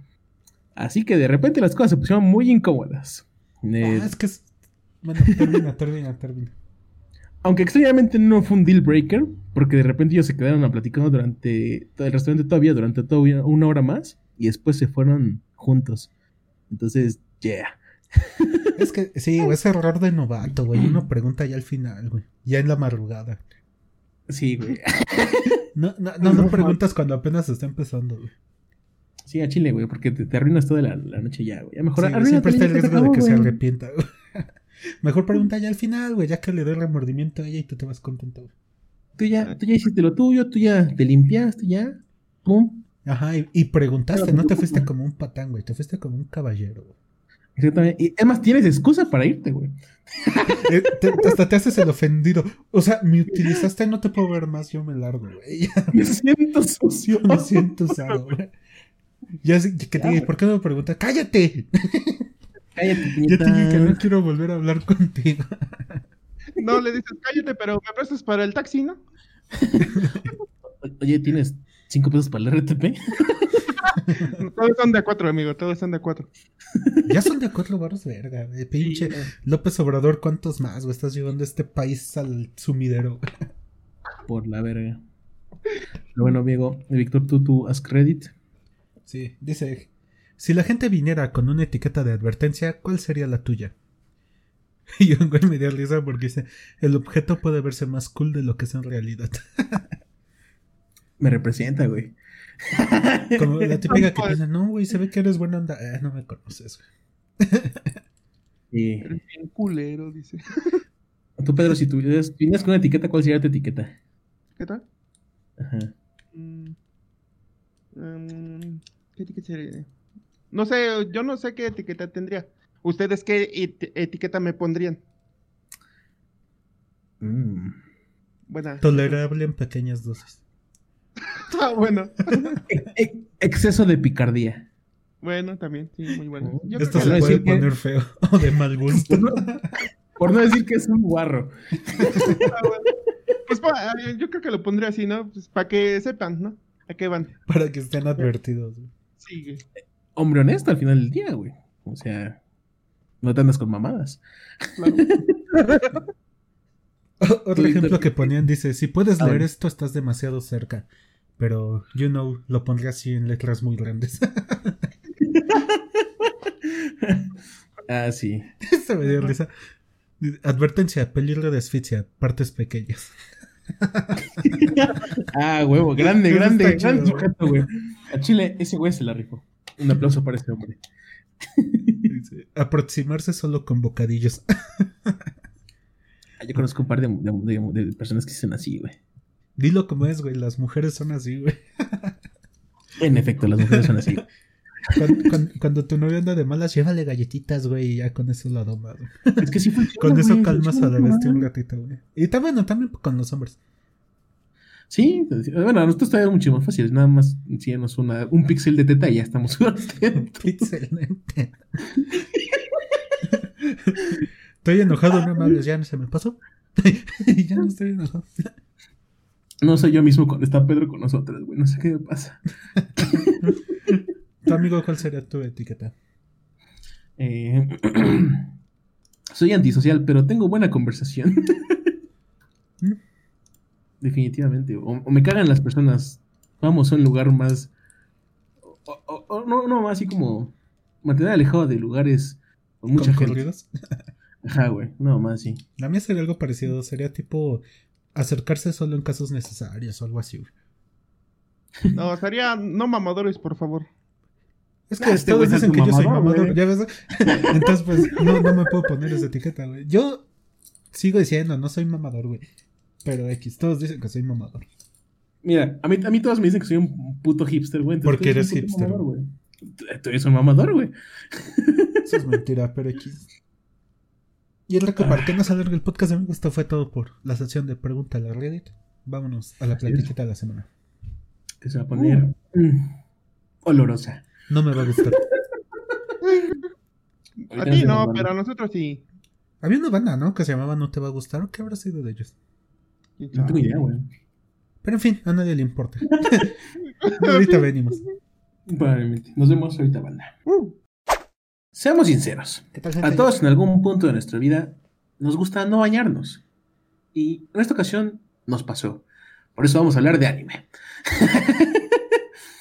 así que de repente las cosas se pusieron muy incómodas. Eh, Ah, es que es... Bueno, termina, <laughs> termina, termina. Aunque extrañamente no fue un deal breaker, porque de repente ellos se quedaron a platicando durante el restaurante todavía, durante toda una hora más, y después se fueron juntos. Entonces, yeah. <laughs> Es que sí, es error de novato, güey. Uno pregunta ya al final, güey. Ya en la madrugada. Sí, güey. <laughs> No, no, no, no preguntas cuando apenas está empezando, güey. Sí, a Chile, güey, porque te, te arruinas toda la, la noche ya, güey. Ya mejor Sí, güey, siempre está el riesgo de que se arrepienta, güey. <laughs> Mejor pregunta ya al final, güey, ya que le doy remordimiento a ella y tú te vas contento, güey. Tú ya, tú ya hiciste lo tuyo, tú ya te limpiaste, ya. Pum. Ajá, y, y preguntaste, no te fuiste como un patán, güey, te fuiste como un caballero, güey. Exactamente. Y además tienes excusa para irte, güey. <laughs> Eh, te- te- hasta te haces el ofendido. O sea, me utilizaste, no te puedo ver más, yo me largo, güey. Ya <laughs> Me siento sucio. me siento usado, güey. Ya sé que te dije, ¿por qué no me preguntas? ¡Cállate! Cállate, <laughs> Yo te dije que no quiero volver a hablar contigo. No, le dices, cállate, pero me prestas para el taxi, ¿no? Oye, ¿tienes cinco pesos para el RTP? <laughs> Todos son de a cuatro, amigo, todos son de a cuatro. Ya son de cuatro barros, verga, güey. Pinche López Obrador, ¿cuántos más, güey? Estás llevando este país al sumidero, güey. Por la verga. Pero bueno, Diego, Víctor, tú, tú, haz credit. Sí, dice: Si la gente viniera con una etiqueta de advertencia, ¿cuál sería la tuya? <laughs> Y un güey me dio risa porque dice: El objeto puede verse más cool de lo que es en realidad. <laughs> Me representa, güey. <laughs> Como la típica que piensa: No, güey, se ve que eres buena onda. Eh, no me conoces, güey. Y Eres bien culero, dice. tú, Pedro, si tuvieras, vienes con una etiqueta, ¿cuál sería tu etiqueta? ¿Qué tal? Ajá. Mm, mm, ¿Qué etiqueta sería? No sé, yo no sé qué etiqueta tendría. ¿Ustedes qué et- etiqueta me pondrían? Mm. Buena. Tolerable en pequeñas dosis. <laughs> Ah, bueno. E- exceso de picardía. Bueno, también, sí, muy bueno. Yo Esto se puede decir que- poner feo <laughs> o de mal gusto. <laughs> Por no, decir que es un guarro. Ah, bueno. Pues pa- ah, yo creo que lo pondría así, ¿no? Pues para que sepan, ¿no? ¿A qué van? Para que estén advertidos. güey. Sí, güey. Hombre honesto al final del día, güey. O sea, no te andas con mamadas. claro. Otro ejemplo que ponían dice, si puedes leer esto estás demasiado cerca. Pero, you know, lo pondría así en letras muy grandes. <laughs> Ah, sí. Se me dio risa. Advertencia, peligro de asfixia, partes pequeñas. <laughs> Ah, huevo, grande, grande, está gran chido, sujeto, güey. A Chile, ese güey se la rifó. Un aplauso para ese hombre. Dice, aproximarse solo con bocadillos. Ah, Yo conozco un par de, de- de- de personas que dicen así, güey. Dilo como es, güey, las mujeres son así, güey. En efecto, las mujeres son así. Cuando, cuando- cuando tu novio anda de malas, llévale galletitas, güey, y ya con eso lo domas. güey. Es que sí funciona, Con eso güey, calmas a la bestia un ratito, güey. Y también, no, también con los hombres. Sí, bueno, a nosotros está mucho más fácil. Nada más enséñanos una, un pixel de teta y ya estamos <laughs> contentos. Excelente. Estoy enojado, no me hables, ya no se me pasó. Y <laughs> ya no estoy enojado. No soy yo mismo cuando está Pedro con nosotros, güey. No sé qué me pasa. <laughs> Tu amigo, ¿cuál sería tu etiqueta? Eh, <clears throat> soy antisocial, pero tengo buena conversación. ¿Mm? Definitivamente. O, o me cagan las personas. Vamos a un lugar más. o- o- o no, no, más así como. Mantener alejado de lugares con mucha gente. Ajá, güey. No, más sí. La mía sería algo parecido. Sería tipo acercarse solo en casos necesarios o algo así, güey. No, sería no mamadores, por favor. Es que este todos dicen que yo soy mamador. ¿ya ves? <laughs> Entonces, pues, no, no me puedo poner esa etiqueta, güey. Yo sigo diciendo, no soy mamador, güey. Pero X, todos dicen que soy mamador. Mira, a mí, a mí todos me dicen que soy un puto hipster, güey. entonces Porque eres hipster. mamador, güey. Tú- Tú eres un mamador, güey. Eso es mentira, pero X. Y el reco, para que no se alargue el podcast, amigos, esto fue todo por la sección de Pregunta a la Reddit. Vámonos a la es. platiquita de la semana. Que se va a poner mm, olorosa. No me va a gustar. A ti no, pero a nosotros sí. Había una banda, ¿no? Que se llamaba No te va a gustar. ¿o ¿Qué habrá sido de ellos? No tengo idea, güey. Pero en fin, a nadie le importa. <laughs> Ahorita venimos. Probablemente. Nos vemos ahorita, banda. Uh, Seamos sinceros. ¿Qué tal, gente? A todos en algún punto de nuestra vida nos gusta no bañarnos. Y en esta ocasión nos pasó. Por eso vamos a hablar de anime.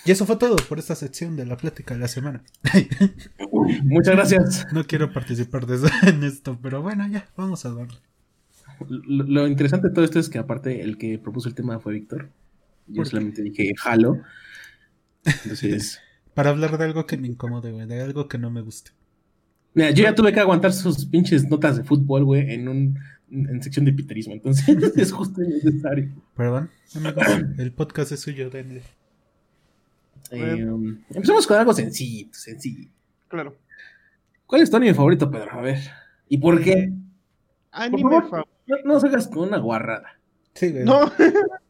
Y eso fue todo por esta sección de la plática de la semana. <laughs> Muchas gracias. No quiero participar de eso- en esto, pero bueno, ya, vamos a darle. Lo, lo interesante de todo esto es que aparte el que propuso el tema fue Víctor. Yo solamente dije jalo. <laughs> Entonces, Para hablar de algo que me incomode, de algo que no me guste. Mira, yo ya tuve que aguantar sus pinches notas de fútbol, güey, en un en sección de piterismo. Entonces, <laughs> es justo y necesario. Perdón, el podcast es suyo, denle. Eh, um, empezamos con algo sencillito, sencillo. claro. ¿Cuál es tu anime favorito, Pedro? A ver. ¿Y por qué? Anime Por favor. favorito. No, no salgas con una guarrada. Sí, güey. No. <laughs>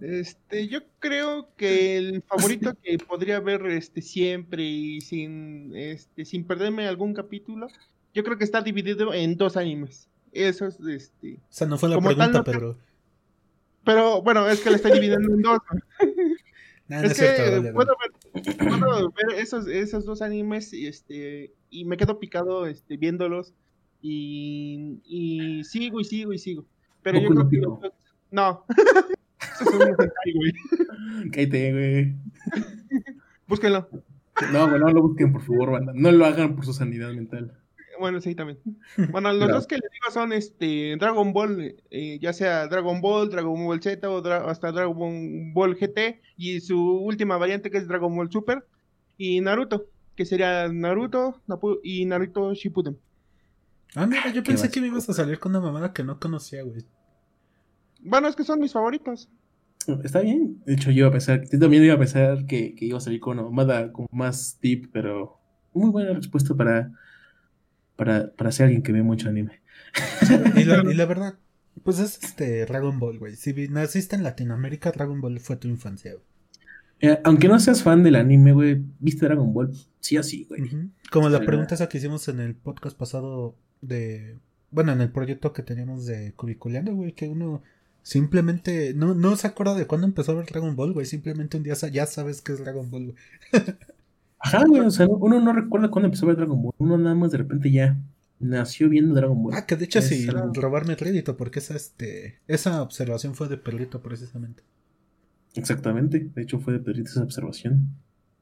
Este, yo creo que el favorito que podría ver este siempre y sin este sin perderme algún capítulo, yo creo que está dividido en dos animes. Eso es este, O sea, no fue la Como tal, pregunta, no- pero. pero bueno, es que le estoy dividiendo en dos. <laughs> Nah, no es es que vale, puedo ver, puedo ver esos, esos dos animes y, este, y me quedo picado este, viéndolos y, y sigo y sigo y sigo. Pero yo creo que no. <laughs> Eso es un hentai, güey. <laughs> Cállate, güey. Búsquenlo. No, güey, no lo busquen, por favor, banda. No lo hagan por su sanidad mental. Bueno, sí, también. Bueno, los Claro. dos que les digo son este Dragon Ball, eh, ya sea Dragon Ball, Dragon Ball Z o dra- hasta Dragon Ball GT y su última variante que es Dragon Ball Super y Naruto, que sería Naruto Napu- y Naruto Shippuden. Ah, mira, yo pensé vas- que me ibas a salir con una mamada que no conocía, güey. Bueno, es que son mis favoritos. Está bien. De hecho, yo iba a pensar, yo también iba a pensar que, que iba a salir con mamada como más deep, pero muy buena respuesta para, para, para ser alguien que ve mucho anime. <laughs> Y la, y la <laughs> verdad, pues es este Dragon Ball, güey. Si naciste en Latinoamérica, Dragon Ball fue tu infancia, güey. Eh, aunque no seas fan del anime, güey, ¿viste Dragon Ball? Sí o sí, güey. Como la pregunta esa que hicimos en el podcast pasado de... Bueno, en el proyecto que teníamos de Cubiculeando, güey, que uno simplemente no, no se acuerda de cuándo empezó a ver Dragon Ball, güey. Simplemente un día sa- ya sabes que es Dragon Ball, güey. <laughs> Ajá, güey, o sea, uno no recuerda cuándo empezó a ver Dragon Ball. Uno nada más de repente ya nació viendo Dragon Ball. Ah, que de hecho Es sí, algo- robarme crédito, porque esa, este, esa observación fue de Perlito precisamente. Exactamente. De hecho, fue de Pedrito esa observación.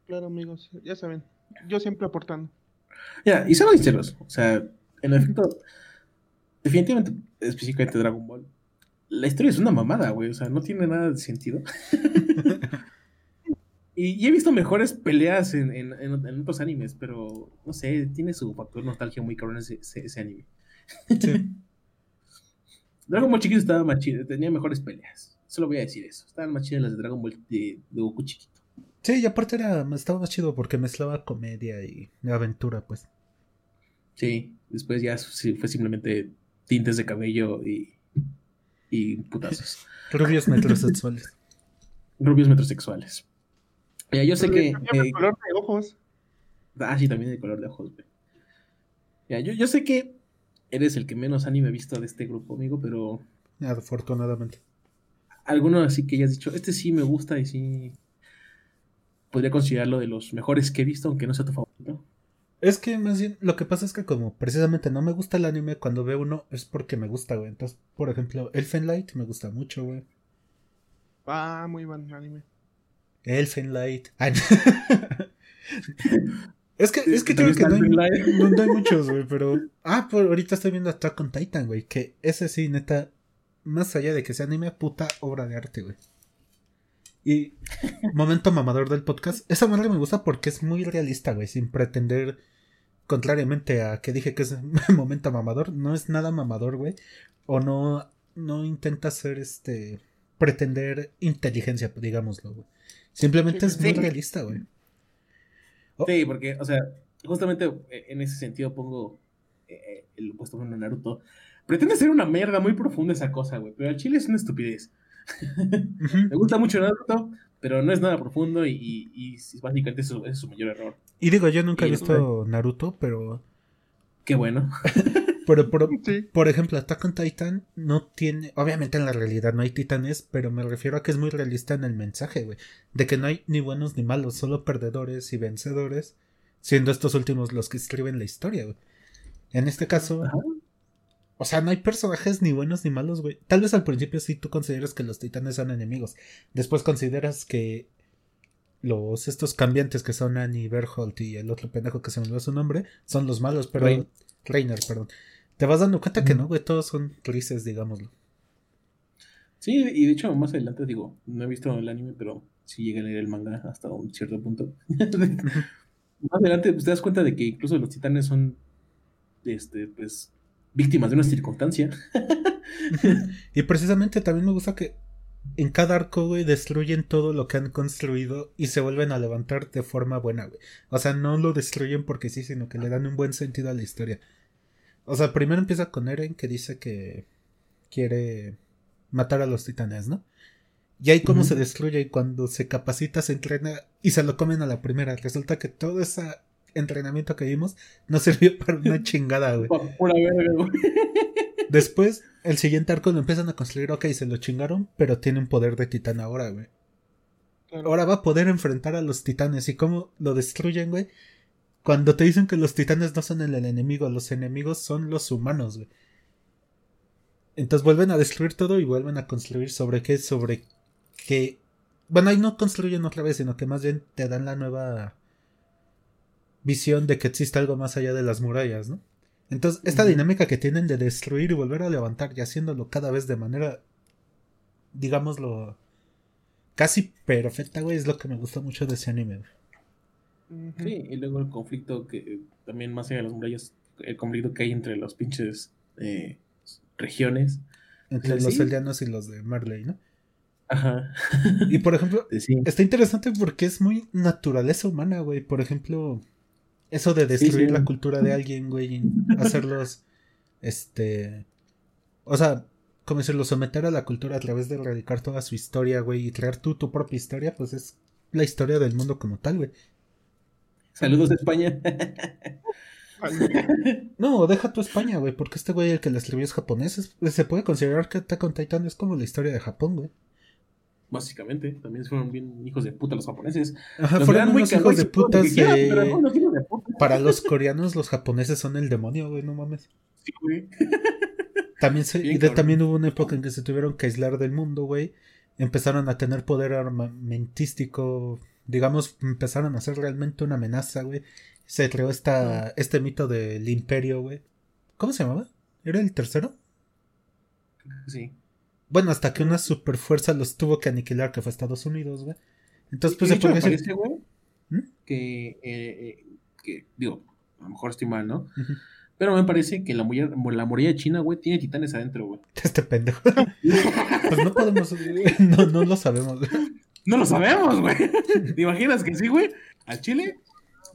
Claro, amigos, ya saben. Yo siempre aportando. Ya, y seamos sinceros, o sea, en efecto, definitivamente, específicamente Dragon Ball, la historia es una mamada, güey, o sea, no tiene nada de sentido. <laughs> y, y he visto mejores peleas en, en- en- en otros animes, pero no sé, tiene su factor nostalgia muy cabrón ese, ese, ese anime. Sí. <laughs> Dragon Ball chiquito estaba más chido, tenía mejores peleas. Solo voy a decir eso. Estaban más chidas las de Dragon Ball de, de Goku chiquito. Sí, y aparte era, estaba más chido porque mezclaba comedia y aventura, pues. Sí, después ya sí, fue simplemente tintes de cabello y, y putazos. <laughs> Rubios metrosexuales. <laughs> Rubios metrosexuales. Ya, yo sé Pero que. eh, el color de ojos. ah, sí, también de color de ojos, güey. Ya, yo, yo sé que eres el que menos anime ha visto de este grupo, amigo, pero Afortunadamente. alguno así que hayas dicho, este sí me gusta y sí. Podría considerarlo de los mejores que he visto, aunque no sea tu favorito. Es que más bien, lo que pasa es que como precisamente no me gusta el anime, cuando veo uno es porque me gusta, güey. Entonces, por ejemplo, Elfen Light me gusta mucho, güey. Ah, muy buen anime. Elfen Light. <laughs> Es que, es que creo que no hay, <laughs> no, no hay muchos, güey, pero. Ah, pues ahorita estoy viendo Attack on Titan, güey. Que ese sí, neta. Más allá de que sea anime, puta obra de arte, güey. Y. Momento mamador del podcast. Esa madre me gusta porque es muy realista, güey. Sin pretender. Contrariamente a que dije que es <laughs> momento mamador. No es nada mamador, güey. O no. No intenta ser este. Pretender inteligencia, digámoslo, güey. Simplemente es muy realista, güey. Oh. Sí, porque, o sea, justamente eh, en ese sentido pongo eh, el opuesto bueno Naruto. Pretende ser una mierda muy profunda esa cosa, güey, pero al chile es una estupidez. Me gusta mucho Naruto, pero no es nada profundo y, y- básicamente eso es su mayor error. Y digo, yo nunca he visto Naruto, pero. Qué bueno. <laughs> Pero, por, <laughs> Sí. por ejemplo, Attack on Titan no tiene. Obviamente en la realidad no hay titanes, pero me refiero a que es muy realista en el mensaje, güey. De que no hay ni buenos ni malos, solo perdedores y vencedores. Siendo estos últimos los que escriben la historia, güey. En este caso. Ajá. O sea, no hay personajes ni buenos ni malos, güey. Tal vez al principio sí tú consideras que los titanes son enemigos. Después consideras que los estos cambiantes que son Annie Berholt y el otro pendejo que se me olvidó su nombre son los malos, pero Rein. Reiner, perdón. Te vas dando cuenta que no, güey, todos son grises, digámoslo. Sí, y de hecho, más adelante digo, no he visto el anime, pero sí llegué a leer el manga hasta un cierto punto. <laughs> más adelante pues, te das cuenta de que incluso los titanes son, este, pues, víctimas de una circunstancia. <laughs> Y precisamente también me gusta que en cada arco, güey, destruyen todo lo que han construido y se vuelven a levantar de forma buena, güey. O sea, no lo destruyen porque sí, sino que le dan un buen sentido a la historia. O sea, primero empieza con Eren que dice que quiere matar a los titanes, ¿no? Y ahí cómo se destruye y cuando se capacita, se entrena y se lo comen a la primera. Resulta que todo ese entrenamiento que vimos no <laughs> sirvió para una chingada, güey. Pa- Pura verga, güey. Después, el siguiente arco lo empiezan a construir, ok, se lo chingaron, pero tienen poder de titán ahora, güey. Claro. Ahora va a poder enfrentar a los titanes. ¿Y cómo lo destruyen, güey? Cuando te dicen que los titanes no son el, el enemigo, los enemigos son los humanos, güey. Entonces vuelven a destruir todo y vuelven a construir sobre qué, sobre qué. Bueno, ahí no construyen otra vez, sino que más bien te dan la nueva visión de que existe algo más allá de las murallas, ¿no? Entonces, esta dinámica que tienen de destruir y volver a levantar y haciéndolo cada vez de manera, digámoslo, casi perfecta, güey, es lo que me gusta mucho de ese anime. güey. Sí, y luego el conflicto que eh, también más allá de las murallas, el conflicto que hay entre los pinches eh, regiones. Entre Sí. los eldianos y los de Marley, ¿no? Ajá. Y por ejemplo, <laughs> Sí. está interesante porque es muy naturaleza humana, güey. Por ejemplo, eso de destruir sí. la cultura de alguien, güey, y hacerlos, este, o sea, como decirlo, someter a la cultura a través de erradicar toda su historia, güey, y crear tú tu propia historia, pues es la historia del mundo como tal, güey. Saludos de España. <laughs> No, deja tu España, güey, porque este güey el que la escribió es japonés. es- se puede considerar que Attack on Titan es como la historia de Japón, güey. Básicamente, también fueron bien hijos de puta los japoneses. Ajá, Los fueron muy unos hijos de putas quieran, de- pero no, unos hijos de puta. Para los coreanos, los japoneses son el demonio, güey, no mames. Sí, güey. <laughs> También, se, Bien de- también hubo una época en que se tuvieron que aislar del mundo, güey. Empezaron a tener poder armamentístico. Digamos, empezaron a ser realmente una amenaza, güey. Se creó esta, este mito del imperio, güey. ¿Cómo se llamaba? ¿Era el tercero? Sí. Bueno, hasta que una superfuerza los tuvo que aniquilar, que fue Estados Unidos, güey. Entonces, pues se puede me decir. parece, güey, ¿Mm? que, eh, eh, que, digo, a lo mejor estoy mal, ¿no? Pero me parece que la muralla, la muralla china, güey, tiene titanes adentro, güey. <laughs> Este pendejo. pues no podemos. <laughs> No, no lo sabemos, güey. No lo sabemos, güey. <laughs> ¿Te imaginas que sí, güey? ¿Al Chile?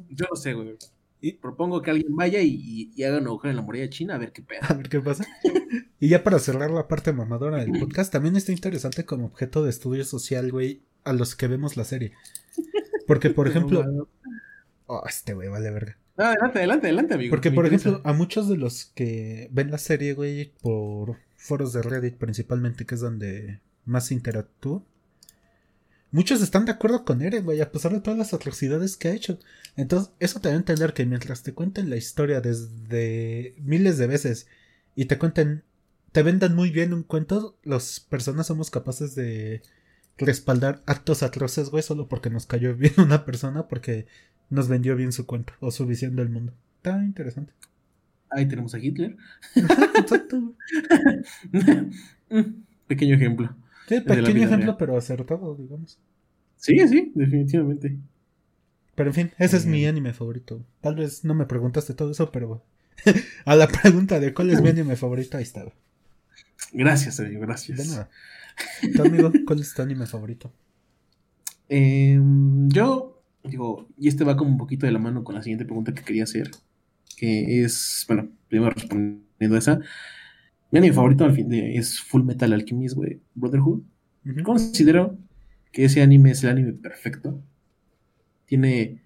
Yo no sé, güey. Y- Propongo que alguien vaya y, y- haga un agujero en la muralla china a ver qué pedo. <laughs> A ver qué pasa. Y ya para cerrar la parte mamadora del podcast, también está interesante como objeto de estudio social, güey, a los que vemos la serie. Porque, por ejemplo. Oh, este güey, vale verga. No, adelante, adelante, adelante, amigo. Porque, por ejemplo, a muchos de los que ven la serie, güey, por foros de Reddit principalmente, que es donde más se interactúa, muchos están de acuerdo con Eren, güey, a pesar de todas las atrocidades que ha hecho. Entonces, eso te da a entender que mientras te cuenten la historia desde miles de veces y te cuenten, te vendan muy bien un cuento, las personas somos capaces de respaldar actos atroces, güey, solo porque nos cayó <laughs> bien una persona, porque nos vendió bien su cuento o su visión del mundo. Está interesante. Ahí tenemos a Hitler. Exacto, <laughs> Pequeño ejemplo. Sí, de pequeño ejemplo, real. pero acertado, digamos. Sí, sí, definitivamente. Pero en fin, ese es Eh. mi anime favorito. Tal vez no me preguntaste todo eso, pero <laughs> a la pregunta de cuál es mi anime favorito, ahí güey. Gracias, amigo, De gracias. nada. ¿Tu amigo, cuál es tu anime favorito? Eh, yo, digo, y este va como un poquito de la mano con la siguiente pregunta que quería hacer, que es, bueno, primero respondiendo a esa, mi anime favorito al fin de, es Full Metal Alchemist, güey, Brotherhood. Considero que ese anime es el anime perfecto. Tiene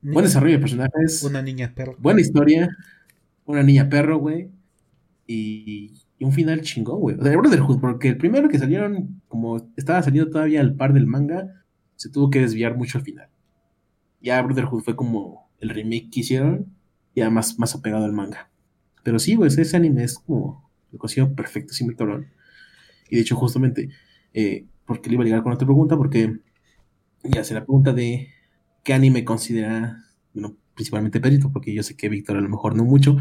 buen desarrollo de personajes, Una niña perro. buena historia, una niña perro, güey, y, y un final chingón, güey. O sea, Brotherhood, porque el primero que salieron, como estaba saliendo todavía al par del manga, se tuvo que desviar mucho al final. Ya Brotherhood fue como el remake que hicieron, ya más, más apegado al manga. Pero sí, güey, ese anime es como lo considero perfecto, sí, muy cabrón. Y de hecho, justamente, eh, porque le iba a llegar con otra pregunta, porque ya se la pregunta de qué anime considera, bueno, principalmente Pedrito, porque yo sé que Víctor a lo mejor no mucho,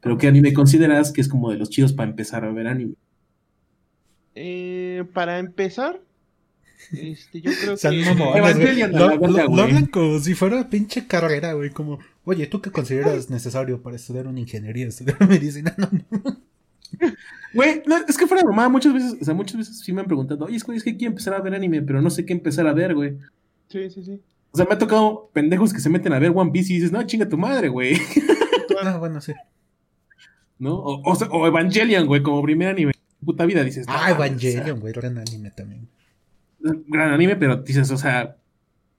pero qué anime consideras que es como de los chidos para empezar a ver anime. Eh, para empezar, este, yo creo <laughs> que... güey. Evangelion a Lo, lo- lo güey. hablan como si fuera pinche carrera, güey. Como, oye, ¿tú qué consideras necesario para estudiar una ingeniería, estudiar medicina? <laughs> No, no. Güey, no, es que fuera de mamá, muchas veces, o sea, muchas veces sí me han preguntado, oye, es que, es que quiero empezar a ver anime, pero no sé qué empezar a ver, güey. Sí, sí, sí. O sea, me ha tocado pendejos que se meten a ver One Piece y dices, no, chinga tu madre, güey. Ah, bueno, sí. ¿No? O, o, Evangelion, güey, como primer anime. Puta vida, dices. Ah, no, Evangelion, güey. Gran anime también. gran anime, pero dices, o sea,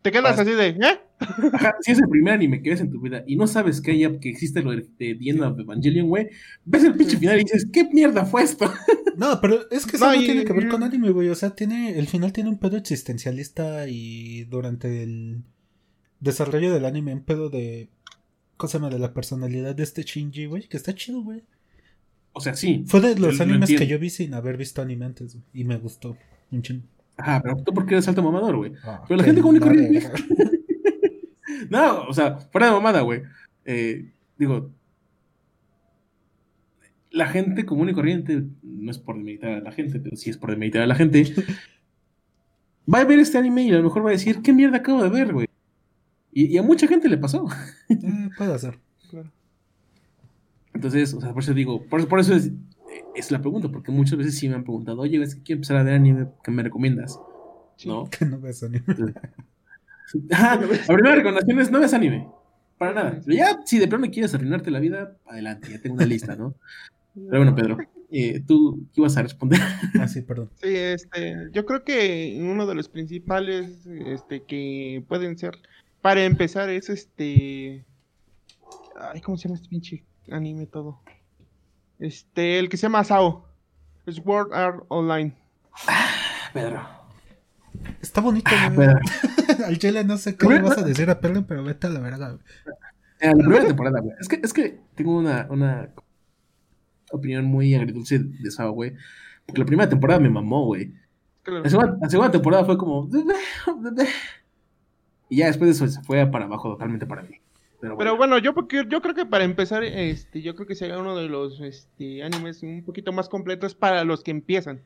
Te quedas así de, ¿eh? Ajá, si es el primer anime que ves en tu vida y no sabes que, haya, que existe lo de, de The End of Evangelion, güey, ves el pinche final y dices, ¿qué mierda fue esto? <laughs> No, pero es que eso No, no, y- tiene que ver con anime, güey. O sea, tiene, el final tiene un pedo existencialista y durante el desarrollo del anime un pedo de, ¿cómo se llama? De la personalidad de este Shinji, güey, que está chido, güey. O sea, sí. Fue de los lo animes que yo vi sin haber visto anime antes, güey, y me gustó un chingo. Ajá, pero tú porque eres alto mamador, güey. Ah, Pero la gente común y corriente. No, o sea, fuera de mamada, güey. Eh, digo, la gente común y corriente, no es por demeritar a la gente, pero sí es por demeritar a la gente, <laughs> va a ver este anime y a lo mejor va a decir, ¿qué mierda acabo de ver, güey? Y, y a mucha gente le pasó. <laughs> Eh, puede ser. Claro. Entonces, o sea, por eso digo, por, por eso es, es la pregunta, porque muchas veces sí me han preguntado, oye, es que quiero empezar a ver anime, ¿qué me recomiendas? Sí. ¿No? <laughs> Que no ves anime. Ajá, <laughs> la primera recomendación es no ves anime. Para nada. Pero ya, si de pronto quieres arruinarte la vida, adelante, ya tengo una lista, ¿no? Pero bueno, Pedro, eh, ¿tú qué ibas a responder? <laughs> Ah, sí, perdón. Sí, este, yo creo que uno de los principales, este, que pueden ser, para empezar, es este, ay, ¿cómo se llama este pinche anime todo? Este, el que se llama Sao, Sword Art Online. Pedro. Está bonito, güey. Pedro. <laughs> Al chile no sé qué le vas a decir a Perle, pero vete a la verga, güey. La primera temporada, güey. Es que, es que tengo una, una opinión muy agridulce de Sao, güey. Porque la primera temporada me mamó, güey. Claro. La segunda, la segunda temporada fue como... Y ya después de eso se fue para abajo totalmente para mí. Pero bueno. Pero bueno, yo porque yo creo que para empezar, este, yo creo que sería uno de los este, animes un poquito más completos para los que empiezan.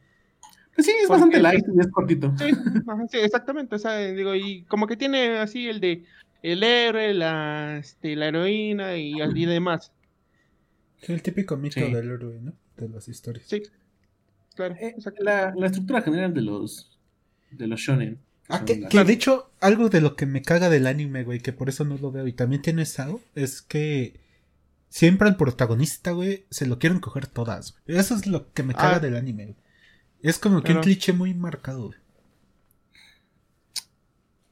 Pues sí, es porque- bastante light y es cortito. Sí, exactamente. O sea, digo, y como que tiene así el de el héroe, la, este, la heroína y, y demás. Sí, el típico mito Sí. del héroe, ¿no? De las historias. Sí, claro. Eh, exacto. la, la estructura general de los de los shonen. Ah, que, las- que de hecho, algo de lo que me caga del anime, güey, que por eso no lo veo y también tiene Sao, es que siempre al protagonista, güey, se lo quieren coger todas, güey. Eso es lo que me caga Ah. del anime, güey. Es como que un cliché muy marcado.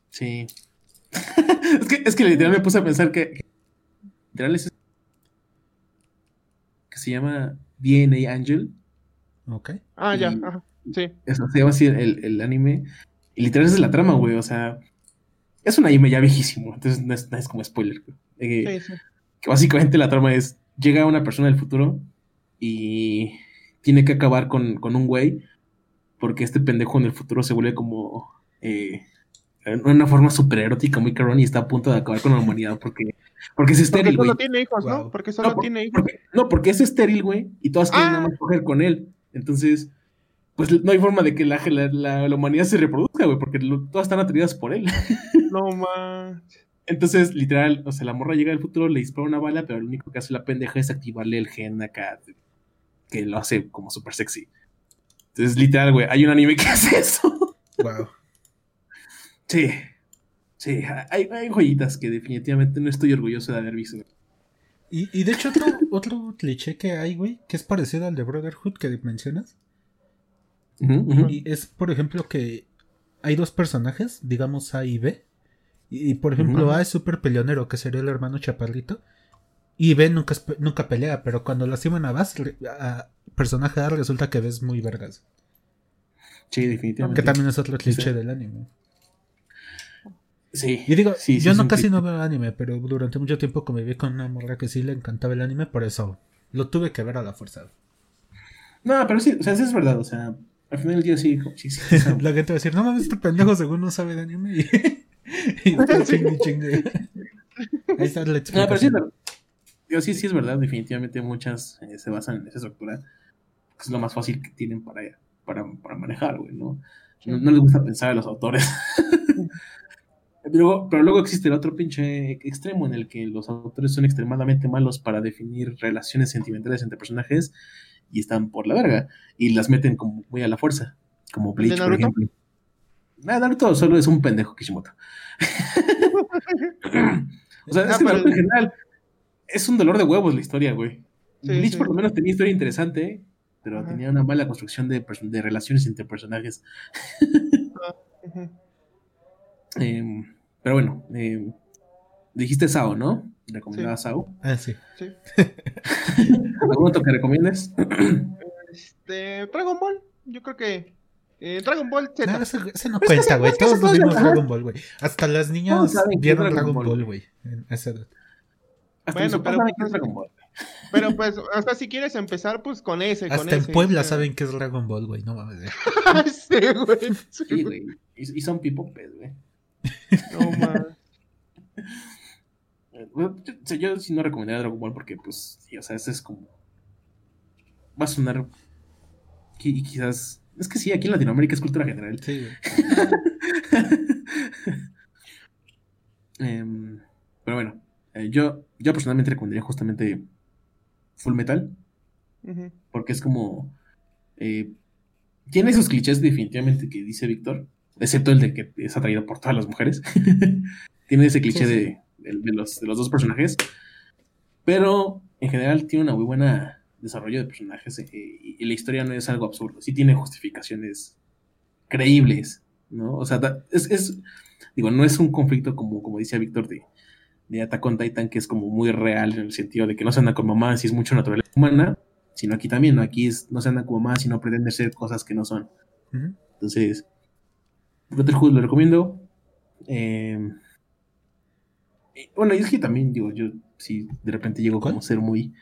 Sí. <laughs> es, que, es que literal me puse a pensar que, que literal es que se llama DNA Angel. Ok. Ah, ya, ajá. Sí, Eso se llama así el, el anime. Y literal esa es la trama, güey. O sea, es un anime ya viejísimo. Entonces no es, no es como spoiler. Eh, sí, sí. que básicamente la trama es, llega una persona del futuro y tiene que acabar con, con un güey porque este pendejo en el futuro se vuelve como... eh, en una forma súper erótica, muy cabrón, y está a punto de acabar con la humanidad porque, porque es Porque estéril, solo güey. tiene hijos, ¿no? Porque solo No, por- tiene hijos. porque- no, porque es estéril, güey, y todas quieren Ah. nada más coger con él. Entonces, pues no hay forma de que la, la, la- la humanidad se reproduzca, güey, porque lo- todas están atraídas por él. <laughs> No más. Entonces, literal, o sea, la morra llega al futuro, le dispara una bala, pero lo único que hace la pendeja es activarle el gen acá, que lo hace como súper sexy. Entonces, literal, güey, hay un anime que <laughs> hace eso. Wow. Sí, sí, hay, hay joyitas que definitivamente no estoy orgulloso de haber visto. Y, y de hecho, otro, <laughs> otro cliché que hay, güey, que es parecido al de Brotherhood que mencionas. Y es, por ejemplo, que hay dos personajes, digamos A y B. Y, y, por ejemplo. A es súper peleonero, que sería el hermano chaparrito. Y B nunca, es nunca pelea, pero cuando lastiman a Bass, re- a personaje A resulta que B es muy vergas. Sí, definitivamente. Que también es otro cliché Sí. del anime. Sí. Y digo, Sí, sí, yo no casi cliché. no veo anime, pero durante mucho tiempo conviví con una morra que sí le encantaba el anime, por eso lo tuve que ver a la fuerza. No, pero sí, o sea, sí es verdad, o sea, al final del día sí, sí, sí, <laughs> La gente va a decir, no mames, este pendejo según no sabe de anime. <laughs> Y, y chingue. Ahí está la No, pero sí, explicación. Digo, sí, sí es verdad, definitivamente muchas eh, se basan en esa estructura. Es lo más fácil que tienen para, para, para manejar, güey, ¿no? No, no les gusta pensar a los autores. <laughs> Luego- pero luego existe el otro pinche extremo en el que los autores son extremadamente malos para definir relaciones sentimentales entre personajes y están por la verga y las meten como muy a la fuerza, como ¿El de Bleach, por ejemplo. Ah, Naruto solo es un pendejo Kishimoto. <laughs> o sea, es Ah, que pero- Naruto en general es un dolor de huevos la historia, güey. Sí, Bleach sí. por lo menos tenía historia interesante, pero Ajá. tenía una mala construcción de, de relaciones entre personajes. Ujú. Em, pero bueno, em, dijiste Sao, ¿no? Recomendaba Sao. Ah, sí. Sí. <laughs> ¿Algún otro que recomiendes? Este, Dragon Ball, yo creo que eh, Dragon Ball Z. No, ese, ese no Pero es que cuenta, güey. es que Todos nos vimos. Dragon Ball, güey. Hasta las niñas vieron Dragon Dragon Ball, güey. Bueno, pero saben que pues, es Dragon Ball. Pero pues, o sea, si quieres empezar, pues con ese, con Hasta en ese, Puebla saben que es Dragon Ball, güey. No mames. güey. <laughs> sí, güey. sí, Sí, güey. Y, y son pipopes, güey. No más. Eh, yo, sí no recomendaría Dragon Ball porque, pues, sí, o sea, ese es como. Va a sonar. qui- quizás. Es que sí, aquí en Latinoamérica es cultura general. Sí, güey. <laughs> Em, pero bueno, eh, yo, yo personalmente recomendaría justamente Full Metal. Porque es como. eh, tiene esos clichés definitivamente que dice Víctor, excepto el de que es atraído por todas las mujeres. <laughs> tiene ese cliché Sí, sí. De, de- de los, de los dos personajes. Pero en general tiene una muy buena desarrollo de personajes eh, y, y la historia no es algo absurdo. Sí tiene justificaciones creíbles, ¿no? O sea, da- es, es- digo, no es un conflicto como, como dice Víctor de, de Attack on Titan, que es como muy real en el sentido de que no se anda con mamás y es mucho naturaleza humana, sino aquí también, ¿no? Aquí es, no se anda con mamás, sino pretende ser cosas que no son. Ujú. Entonces, Brotherhood lo recomiendo. Eh, y, bueno, y es que también, digo, yo sí de repente llego como ¿Cuál? a ser muy.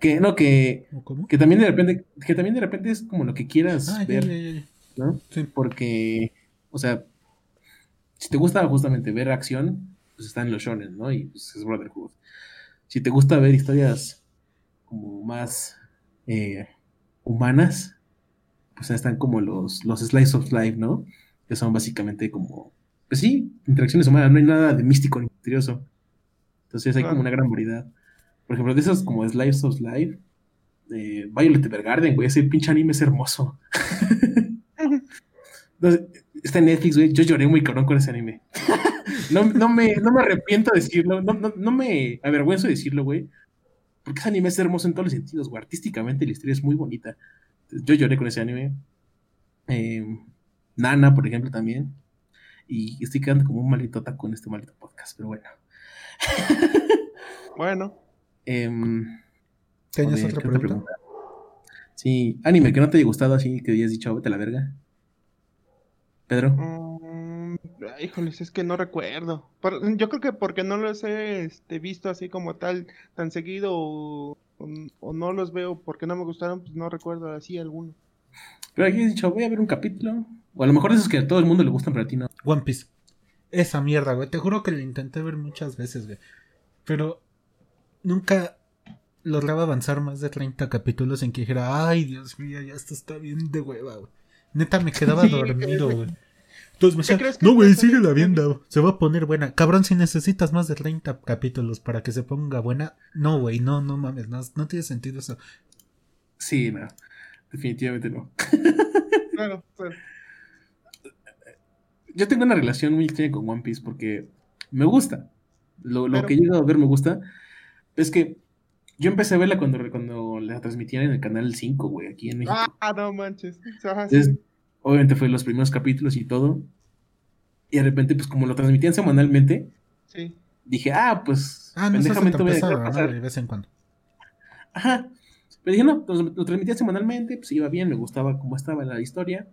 Que, no, que, ¿O ¿Cómo? que también de repente, que también de repente es como lo que quieras Ah, ver. ¿no? Sí. Porque, o sea, si te gusta justamente ver acción, pues está en los shonen, ¿no? Y pues es Brotherhood. Si te gusta ver historias como más eh, humanas, pues están como los, los slice of life, ¿no? Que son básicamente como, pues sí, interacciones humanas, no hay nada de místico ni misterioso. Entonces hay como una gran variedad. Por ejemplo, de esos como slice of life, eh, Violet Evergarden, güey, ese pinche anime es hermoso. <laughs> Entonces, está en Netflix, güey. Yo lloré muy cabrón con ese anime. <laughs> no, no, me, no me arrepiento de decirlo. No, no, no me avergüenzo de decirlo, güey. Porque ese anime es hermoso en todos los sentidos, güey. Artísticamente la historia es muy bonita. Yo lloré con ese anime. Eh, Nana, por ejemplo, también. Y estoy quedando como un maldito taco en este maldito podcast, pero bueno. <laughs> Bueno, Em, ¿Tenías otra ¿qué pregunta? Sí, anime que no te haya gustado así, que hayas dicho, vete a la verga. Pedro. mm, híjoles, es que no recuerdo. Por- yo creo que porque no los he este, visto así como tal, tan seguido, o, o- o no los veo porque no me gustaron, pues no recuerdo así alguno. Pero aquí has dicho, voy a ver un capítulo. O a lo mejor esos que a todo el mundo le gustan, pero a ti no. One Piece. esa mierda, güey. Te juro que lo intenté ver muchas veces, güey. Pero nunca lograba avanzar más de 30 capítulos en que dijera, ay, Dios mío, ya esto está bien de hueva, güey. Neta, me quedaba <laughs> Sí, dormido, güey. Entonces me ¿Qué decía, crees que no, güey, síguela viendo. Se va a poner buena. Cabrón, si necesitas más de 30 capítulos para que se ponga buena, no, güey, no, no mames, no, no tiene sentido eso. Sí, no. Definitivamente no. <laughs> Claro, claro. Yo tengo una relación muy extraña con One Piece porque me gusta. Lo, lo Pero- que he llegado a ver me gusta. Es que yo empecé a verla cuando, cuando la transmitían en el canal 5, güey, aquí en México. Ah, no manches. Entonces, obviamente fue los primeros capítulos y todo. Y de repente, pues como lo transmitían semanalmente, Sí. dije, ah, pues Ah, no, pendejamente te voy a pesado, dejar ¿no? De vez en cuando. Ajá. Pero dije, no, lo, lo transmitía semanalmente, pues iba bien, me gustaba cómo estaba la historia.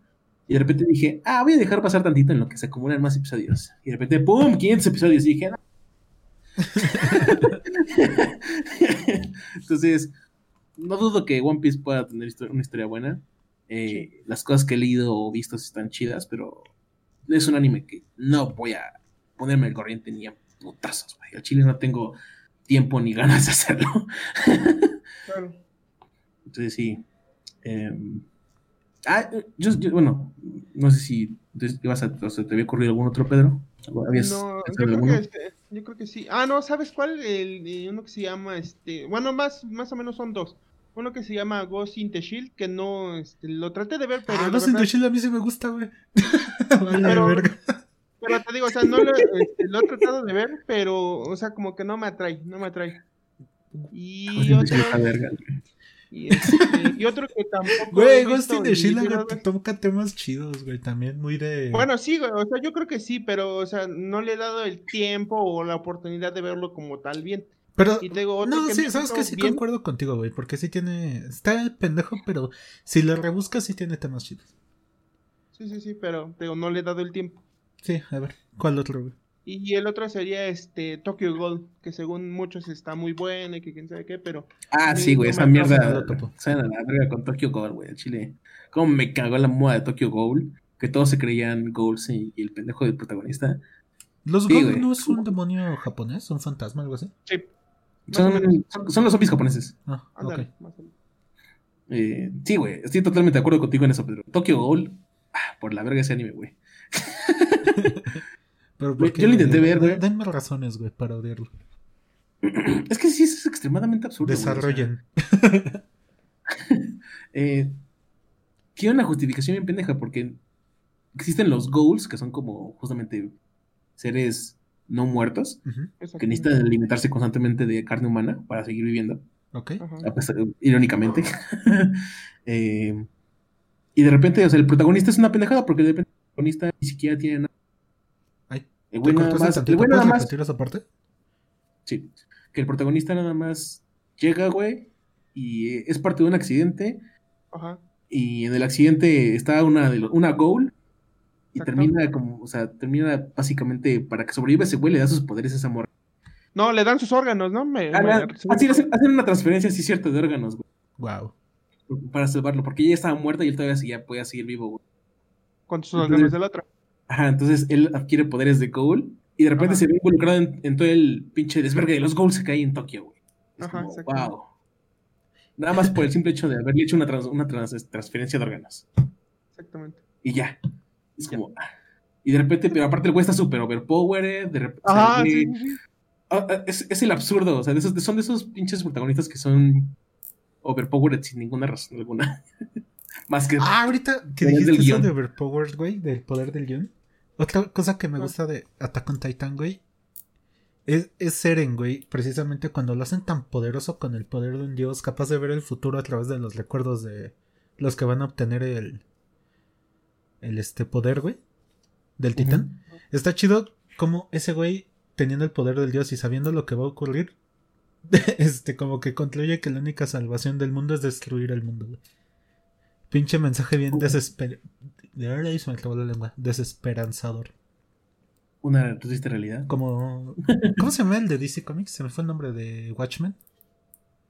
Y de repente dije, ah, voy a dejar pasar tantito en lo que se acumulan más episodios. Y de repente, ¡pum! 500 episodios. Y dije, no. <laughs> <laughs> Entonces, no dudo que One Piece pueda tener una historia buena. Eh, Las cosas que he leído o visto están chidas, pero es un anime que no voy a ponerme al corriente ni a putazos, güey. Al chile no tengo tiempo ni ganas de hacerlo. <laughs> Claro. Entonces sí. eh, ah, yo, yo- bueno, no sé si entonces, ibas a, o sea, te había ocurrido algún otro, Pedro. ¿Habías No, yo creo, que, este, yo creo que sí. Ah, no, ¿sabes cuál? El, eh, uno que se llama, este, bueno, más, más o menos son dos. Uno que se llama Ghost in the Shield, que no, este, lo traté de ver, pero Ah, Ghost in the Shield a mí sí me gusta, güey. <laughs> Pero- verga. pero te digo, o sea, no lo, este, lo he tratado de ver, pero, o sea, como que no me atrae, no me atrae. Y otro, y, este, y otro que tampoco Güey, Ghost in the Shield te toca temas chidos, güey. También muy de. Bueno, sí, güey, o sea, yo creo que sí, pero, o sea, no le he dado el tiempo o la oportunidad de verlo como tal bien. Pero. Y otro No, que sí, sabes que sí bien, concuerdo contigo, güey. Porque sí tiene. Está pendejo, pero si lo rebuscas, sí tiene temas chidos. Sí, sí, sí, pero digo, no le he dado el tiempo. Sí, a ver. ¿Cuál otro, güey? Y el otro sería este Tokyo Gold, que según muchos está muy bueno y que quién sabe qué, pero Ah, Sí, güey, esa mierda. pasa, no lo topo. Saben a la verga con Tokyo Ghoul, güey, chile. Cómo me cagó la moda de Tokyo Ghoul. Que todos se creían Ghouls y, y el pendejo del protagonista. ¿Los Sí, Gold no es un demonio japonés? ¿Un fantasma, algo así? sí, Son, son, son los zombies japoneses. Ah, más o menos. Eh, sí, güey, estoy totalmente de acuerdo contigo en eso, Pedro. Tokyo Ghoul, ah, por la verga ese anime, güey. <laughs> Pero Güey, ¿por qué, yo lo intenté ver, güey. Denme razones, güey, para odiarlo. <clears throat> Es que sí, es extremadamente absurdo. güey, o sea, Desarrollen. <laughs> eh, tiene una justificación bien pendeja porque existen los ghouls, que son como justamente seres no muertos, que necesitan alimentarse constantemente de carne humana para seguir viviendo, Ok. Ajá. a pesar- irónicamente. <laughs> Eh, y de repente, o sea, el protagonista es una pendejada porque de repente el protagonista ni siquiera tiene nada. Ay, El ¿Te güey nada más, el güey nada ¿Puedes más, repetir esa parte? sí, que el protagonista nada más llega, güey, y eh, es parte de un accidente Ajá. y en el accidente está una de los- una goal y Exacto. termina como, o sea, termina básicamente para que sobreviva ese güey le da sus poderes a esa morra. No, le dan sus órganos, ¿no? Me, Ah, me- la- ah, sí, hacen, hacen una transferencia, sí, cierto, de órganos, güey, Wow. para salvarlo, porque ella estaba muerta y él todavía seguía, podía seguir vivo, güey. con sus Entonces- órganos del otro. Ajá, entonces él adquiere poderes de Ghoul y de repente Ajá. se ve involucrado en, en todo el pinche desvergue de los Ghouls que hay en Tokio, güey. Es Ajá, como, wow. Nada más por el simple hecho de haberle hecho una, trans- una trans- transferencia de órganos. Exactamente. Y ya. Es como. Y de repente, pero aparte el güey está súper overpowered. De repente, Ajá, sí, sí, sí. Ah, ah, es, es el absurdo, o sea, de esos, son de esos pinches protagonistas que son overpowered sin ninguna razón alguna. <laughs> Más que. Ah, ahorita que dijiste del eso guion. de Overpowered, güey, del poder del guion. Otra cosa que me Ah. gusta de Attack on Titan, güey, es, es Eren, güey, precisamente cuando lo hacen tan poderoso con el poder de un dios, capaz de ver el futuro a través de los recuerdos de los que van a obtener el, el este poder, güey, del titán. Está chido como ese güey, teniendo el poder del dios y sabiendo lo que va a ocurrir, <laughs> este, como que concluye que la única salvación del mundo es destruir el mundo, güey. Pinche mensaje bien desesper... De verdad se me acabó la lengua. Desesperanzador. Una triste realidad. Como... ¿Cómo se llama el de DC Comics? Se me fue el nombre de Watchmen.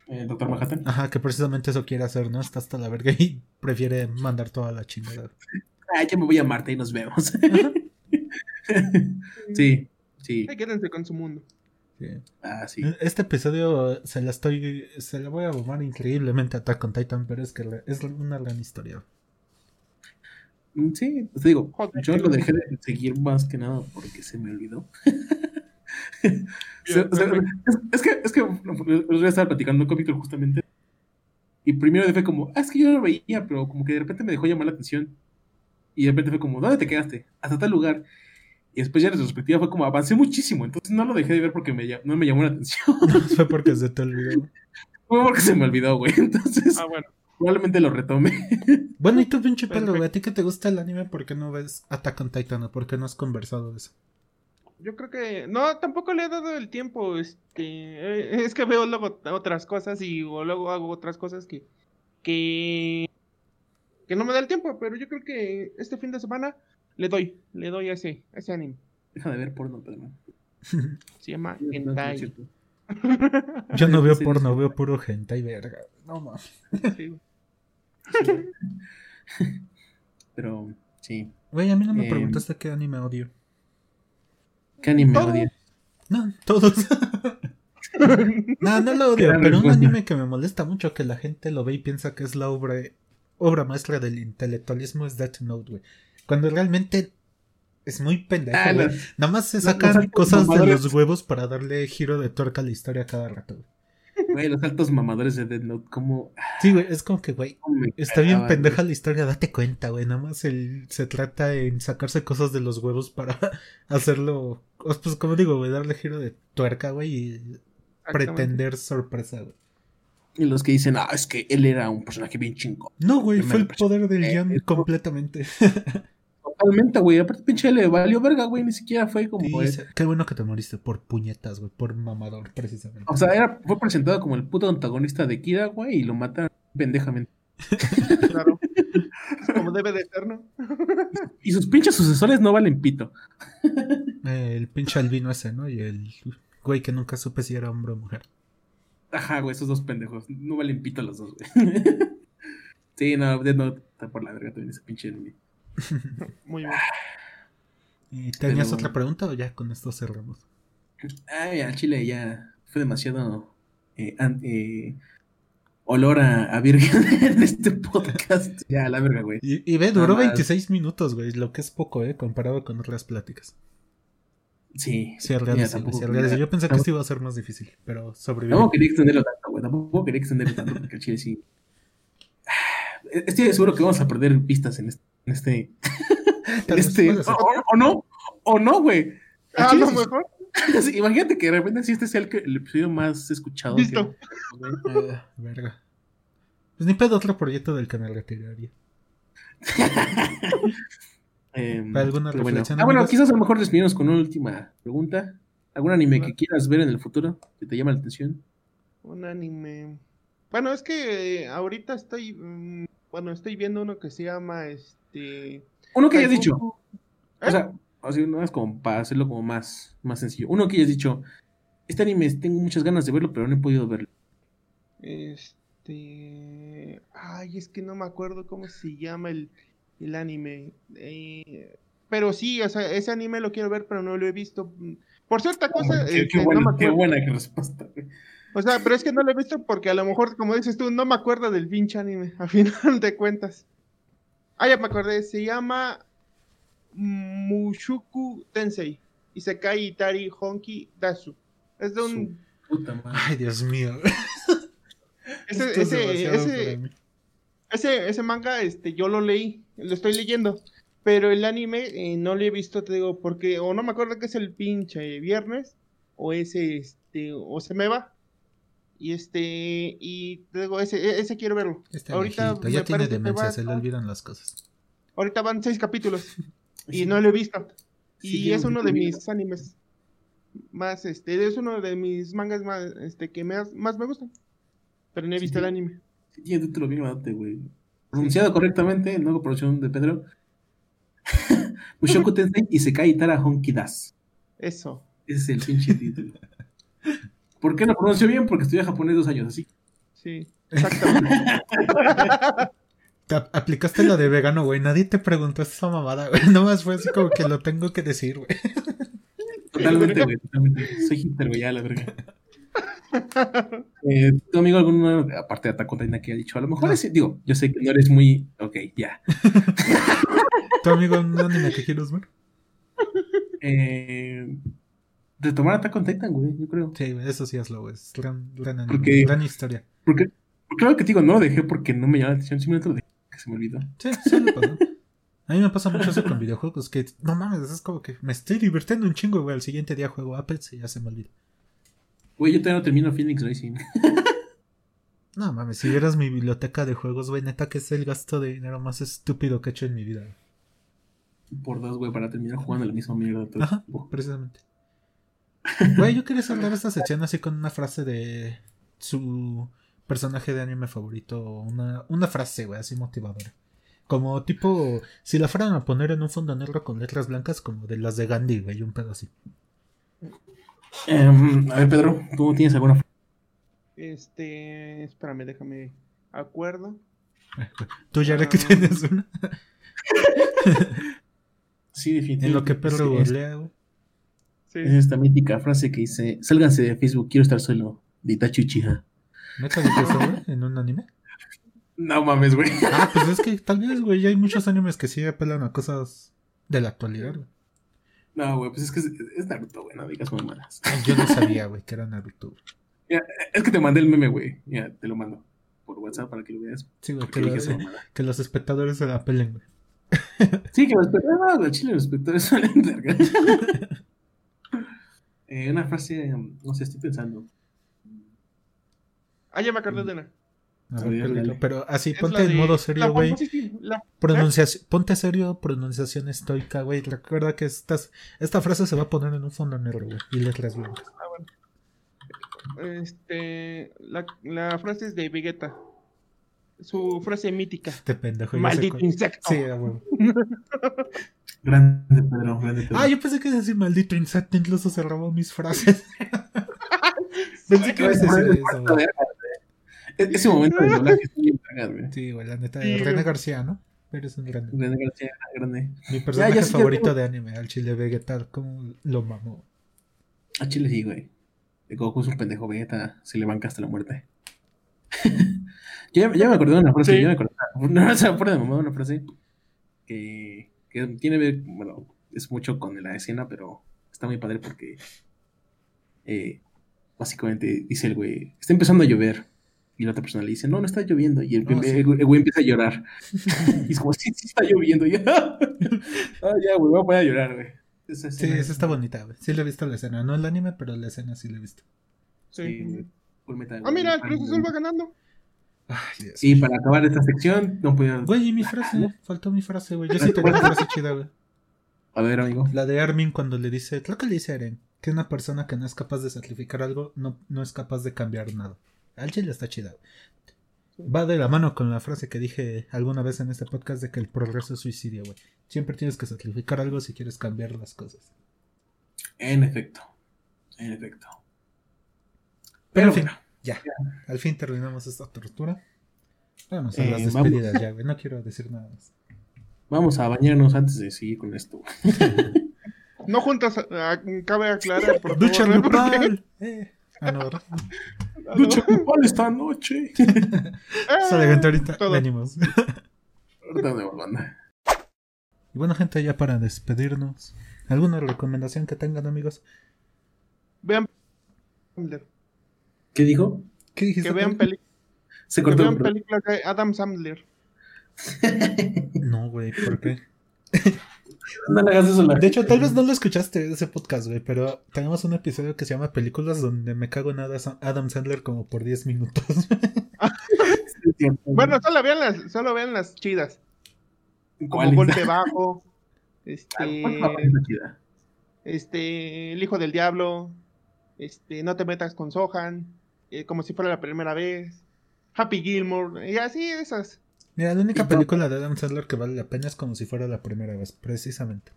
Eh, Doctor Manhattan. Ajá, que precisamente eso quiere hacer, ¿no? Está hasta la verga y prefiere mandar toda la chingada. Ah, ya me voy a Marte y nos vemos. <laughs> Sí, sí. Ay, quédense con su mundo. Sí. Ah, sí. Este episodio se la estoy. Se la voy a bombar increíblemente a Attack on Titan, pero es que la- es una gran historia. Mm, Sí, te digo, Joder. yo lo dejé de seguir más que nada porque se me olvidó. <laughs> Se- es, es que, es que yo estaba platicando Víctor justamente. Y primero fue como, ah, es que yo no lo veía, pero como que de repente me dejó llamar la atención. Y de repente fue como, ¿dónde te quedaste? Hasta tal lugar. Y después ya en retrospectiva fue como, avancé muchísimo. Entonces no lo dejé de ver porque me, no me llamó la atención. <laughs> Fue porque se te olvidó. fue porque se me olvidó, güey. Entonces Ah, bueno. probablemente lo retome. <laughs> Bueno, y tú, pinche pelo, güey, ¿a ti que te gusta el anime? ¿Por qué no ves Attack on Titan? ¿O por qué no has conversado de eso? Yo creo que. No, tampoco le he dado el tiempo. Este. eh, Es que veo luego otras cosas y o luego hago otras cosas que. Que. Que no me da el tiempo. Pero yo creo que este fin de semana le doy. Le doy a ese, a ese anime. Deja de ver porno, Pedro. <laughs> Se llama Hentai. <laughs> Yo no veo Sí, porno, sí. veo puro hentai, verga. No güey. <laughs> Pero sí. Güey, a mí no me Em. preguntaste qué anime odio. ¿Qué anime Todo. odias? No, todos. no, no lo odio, pero un anime que me molesta mucho que la gente lo ve y piensa que es la obra, obra maestra del intelectualismo es Death Note, güey. Cuando realmente es muy pendejo, Ah, güey. Nada más se los sacan cosas de los huevos para darle giro de tuerca a la historia cada rato, güey. Güey, los altos mamadores de Dead Note, ¿cómo, Sí, güey, es como que, güey, Está bien pendeja la historia, date cuenta, güey. Nada más el, se trata en sacarse cosas de los huevos para <laughs> hacerlo. Pues como digo, güey, darle giro de tuerca, güey, y pretender sorpresa, güey. Y los que dicen, ah, es que él era un personaje bien chingón. No, güey, fue el poder del Eh, guion eso- completamente. <laughs> Totalmente, güey. Aparte, pinche le valió verga, güey. Ni siquiera fue como. Sí, qué bueno que te moriste por puñetas, güey, por mamador, precisamente. O sea, era, fue presentado como el puto antagonista de Kira, güey, y lo matan pendejamente. <laughs> Claro. Como debe de ser, ¿no? Y sus pinches sucesores no valen pito. Eh, el pinche albino ese, ¿no? Y el güey que nunca supe si era hombre o mujer. Ajá, güey, esos dos pendejos. No valen pito los dos, güey. <laughs> sí, no, Dead Note está por la verga también ese pinche anime. <laughs> Muy bien. ¿Y tenías Pero- otra pregunta o ya con esto cerramos? Ay, al chile ya fue demasiado eh, an- eh, olor a, a virgen <laughs> en este podcast. Ya, la verga, güey. Y, y ve, duró Nada más. 26 minutos, güey, lo que es poco, ¿eh? Comparado con otras pláticas. Sí. Sí, tampoco. Yo pensé que esto iba a ser más difícil, pero sobreviví. Tampoco quería extenderlo tanto, güey. Tampoco quería extenderlo tanto porque al chile sí. <sighs> Estoy seguro que vamos a perder pistas en este. En este, <laughs> este- o, o no, o no, güey. Ah, sí- mejor. <laughs> sí, imagínate que de repente sí este sea el, que- el episodio más escuchado. Listo. que- güey. Ah, verga. Pues ni pedo otro proyecto del que me retiraría. <laughs> Em, ¿Para alguna bueno. reflexión, Ah, bueno, quizás a lo mejor despedirnos con una última pregunta. ¿Algún anime que quieras ver en el futuro que te llame la atención? Un anime. Bueno, es que eh, ahorita estoy. mm, bueno, estoy viendo uno que se llama este. Uno que hayas dicho. O sea, así, no es como para hacerlo como más, más sencillo. Uno que hayas dicho, este anime tengo muchas ganas de verlo, pero no he podido verlo. Este. Ay, es que no me acuerdo cómo se llama el, el anime. Eh, pero sí, o sea, ese anime lo quiero ver, pero no lo he visto. Por cierta cosa, qué, este, qué no buena, me qué buena respuesta. O sea, pero es que no lo he visto porque a lo mejor, como dices tú, no me acuerdo del pinche anime, <laughs> a final de cuentas. Ah, ya me acordé, se llama Mushuku Tensei. Y se cae Itari Honki Dasu. Es de un. Puta madre. Ay, Dios mío. Ese, es ese, ese, ese, manga, este, yo lo leí, lo estoy leyendo. Pero el anime eh, no lo he visto, te digo, porque o no me acuerdo que es el pinche viernes, o ese, este, o se me va. Y este, y te digo, ese, e- ese quiero verlo. Este Ahorita viejito, ya tiene demencia, va- se le olvidan las cosas. Ahorita van seis capítulos <laughs> y no lo he visto. Sí, Y es no uno de mis animes más, este, es uno de mis mangas más, este, que me, más me gustan. Pero no he visto sí. el anime. Sí, tiene título bien grandote, güey. Pronunciado correctamente, nueva producción de Pedro. <laughs> Mushoku Tensei y Sekai Itara Honki Das. Eso. Ese es el pinche título. ¿Por qué lo pronuncio bien? Porque estudié japonés dos años, así. Sí, exactamente. <laughs> Te ap- aplicaste la de vegano, güey. Nadie te preguntó esa mamada, güey. <laughs> Nomás fue así como que lo tengo que decir, güey. Totalmente, güey, totalmente. Soy hipster, güey, ya la verga. Eh, ¿Tu amigo alguno, aparte de Titan, que ha dicho? A lo mejor No. es, digo, yo sé que no eres muy. Ok, ya. <laughs> ¿Tu amigo un anime que quieres ver? Eh, retomar Attack on Titan, güey, yo creo. Sí, eso sí hazlo, güey. Es gran, gran anime, Porque- gran historia. Porque, porque claro que te digo, no lo dejé porque no me llamaba la atención, simplemente lo dejé que se me olvidó. Sí, sí me pasó. A mí me pasa mucho eso con videojuegos, que no mames, es como que me estoy divirtiendo un chingo, güey. Al siguiente día juego Apex y ya se me olvida. Güey, yo todavía no termino Phoenix Racing. <laughs> No mames, si vieras mi biblioteca de juegos, güey, neta que es el gasto de dinero más estúpido que he hecho en mi vida. Por dos, güey, para terminar jugando la misma mierda todo Ajá, tiempo. precisamente. Güey, yo quería cerrar esta sección así con una frase de su personaje de anime favorito. Una, una frase, güey, así motivadora. Como tipo, si la fueran a poner en un fondo negro con letras blancas, como de las de Gandhi, güey, un pedo así. Em, a ver, Pedro, ¿tú tienes alguna frase? Este, espérame, déjame acuerdo. Tú ya que Ah. tienes una. <laughs> Sí, definitivamente. En lo que es- googlea, güey. Sí. Es esta mítica frase que dice: Sálganse de Facebook, quiero estar solo. De Itachi Uchiha. ¿Neta eso, güey? ¿En un anime? No mames, güey. Ah, pues es que tal vez, güey, ya hay muchos animes que sí apelan a cosas de la actualidad, güey. No, güey, pues es que es, es Naruto, güey, no digas mamadas. <laughs> Yo no sabía, güey, que era Naruto. güey. Es que te mandé el meme, güey. Ya, te lo mando por WhatsApp para que lo veas. Sí, güey, que, dije lo- que los espectadores se la apelen, güey. <laughs> Sí, que los espectadores, no, chile, los espectadores <laughs> suelen verga. eh, una frase, um, no sé, estoy pensando. Ah, ya me acordé de una. A ver. Pero así, ponte en modo serio, güey. Pronunciación, ponte serio, pronunciación estoica, güey. Recuerda que estas, esta frase se va a poner en un fondo negro, güey. Y letras blancas. Este, la, la frase es de Vegeta. Su frase mítica. Este pendejo. Maldito insecto. Sí, a huevo. <laughs> Grande Pedro, grande Pedro. Ah, yo pensé que ibas a decir maldito insecto, incluso se robó mis frases. <laughs> pensé que ibas a decir eso, güey. E- Ese momento de doblaje estoy bien cagado, güey. Sí, güey, la neta. Sí, René. García, ¿no? Eres un grande. Grande, grande, grande. Mi personaje ya favorito tengo- de anime, al chile Vegeta, como lo mamó. A Chile sí, güey. De Goku es un pendejo Vegeta, se le banca hasta la muerte. yo <laughs> ya, ya me acordé de una frase, Sí. yo me acordé. <laughs> No, se me acuerdo de mamá una frase que, que tiene que ver, bueno, es mucho con la escena, pero está muy padre porque eh, básicamente dice el güey, está empezando a llover. Y la otra persona le dice, no, no está lloviendo. Y el, sí. el güey- el güey empieza a llorar. <laughs> y es como, sí, sí está lloviendo. Y, <laughs> ah, ya, güey, voy a poner a llorar, güey. Esa Sí, esa está bonita, güey. Sí le he visto la escena. No el anime, pero la escena sí la he visto. Sí. Sí, Full Metal, Ah, mira, el. Cruz Azul va ganando. Ay, Dios. Y para acabar esta sección, no puedo. Güey, y mi frase, faltó mi frase, güey. Yo sí <laughs> tengo una frase chida, güey. A ver, amigo. La de Armin cuando le dice, creo que le dice a Eren, que una persona que no es capaz de sacrificar algo no, no es capaz de cambiar nada. Al chile está chida. Va de la mano con la frase que dije alguna vez en este podcast de que el progreso es suicidio, güey. Siempre tienes que sacrificar algo si quieres cambiar las cosas. En efecto. En efecto. Pero en fin, ya. Al fin terminamos esta tortura. Vamos a Eh, las vamos. despedidas ya, güey. No quiero decir nada más. Vamos a bañarnos antes de seguir con esto. <laughs> No juntas, cabe aclarar, por ¡Ducha favor, ¿eh? Grupal! <laughs> Eh. Ah, no, ¿verdad? <laughs> Lucha grupal esta noche. <laughs> Sale gente ahorita. todo. Venimos. Ahorita banda. Y bueno, gente, ya para despedirnos. ¿Alguna recomendación que tengan, amigos? Vean, ¿Qué dijo? ¿Qué dijiste? que vean, Se que vean películas de Adam Sandler. No, güey, ¿por qué? <laughs> No le hagas eso a la De hecho, tal vez no lo escuchaste ese podcast, güey, pero tenemos un episodio que se llama Películas donde me cago en Ada- Adam Sandler como por 10 minutos. Bueno, solo vean las, solo vean las chidas. Como ¿Cuál Golpe Bajo, este, este, El Hijo del Diablo, este, No te metas con Sohan, eh, como si fuera la primera vez, Happy Gilmore, y así esas. Mira, la única Y película de Adam Sandler que vale la pena es como si fuera la primera vez, precisamente.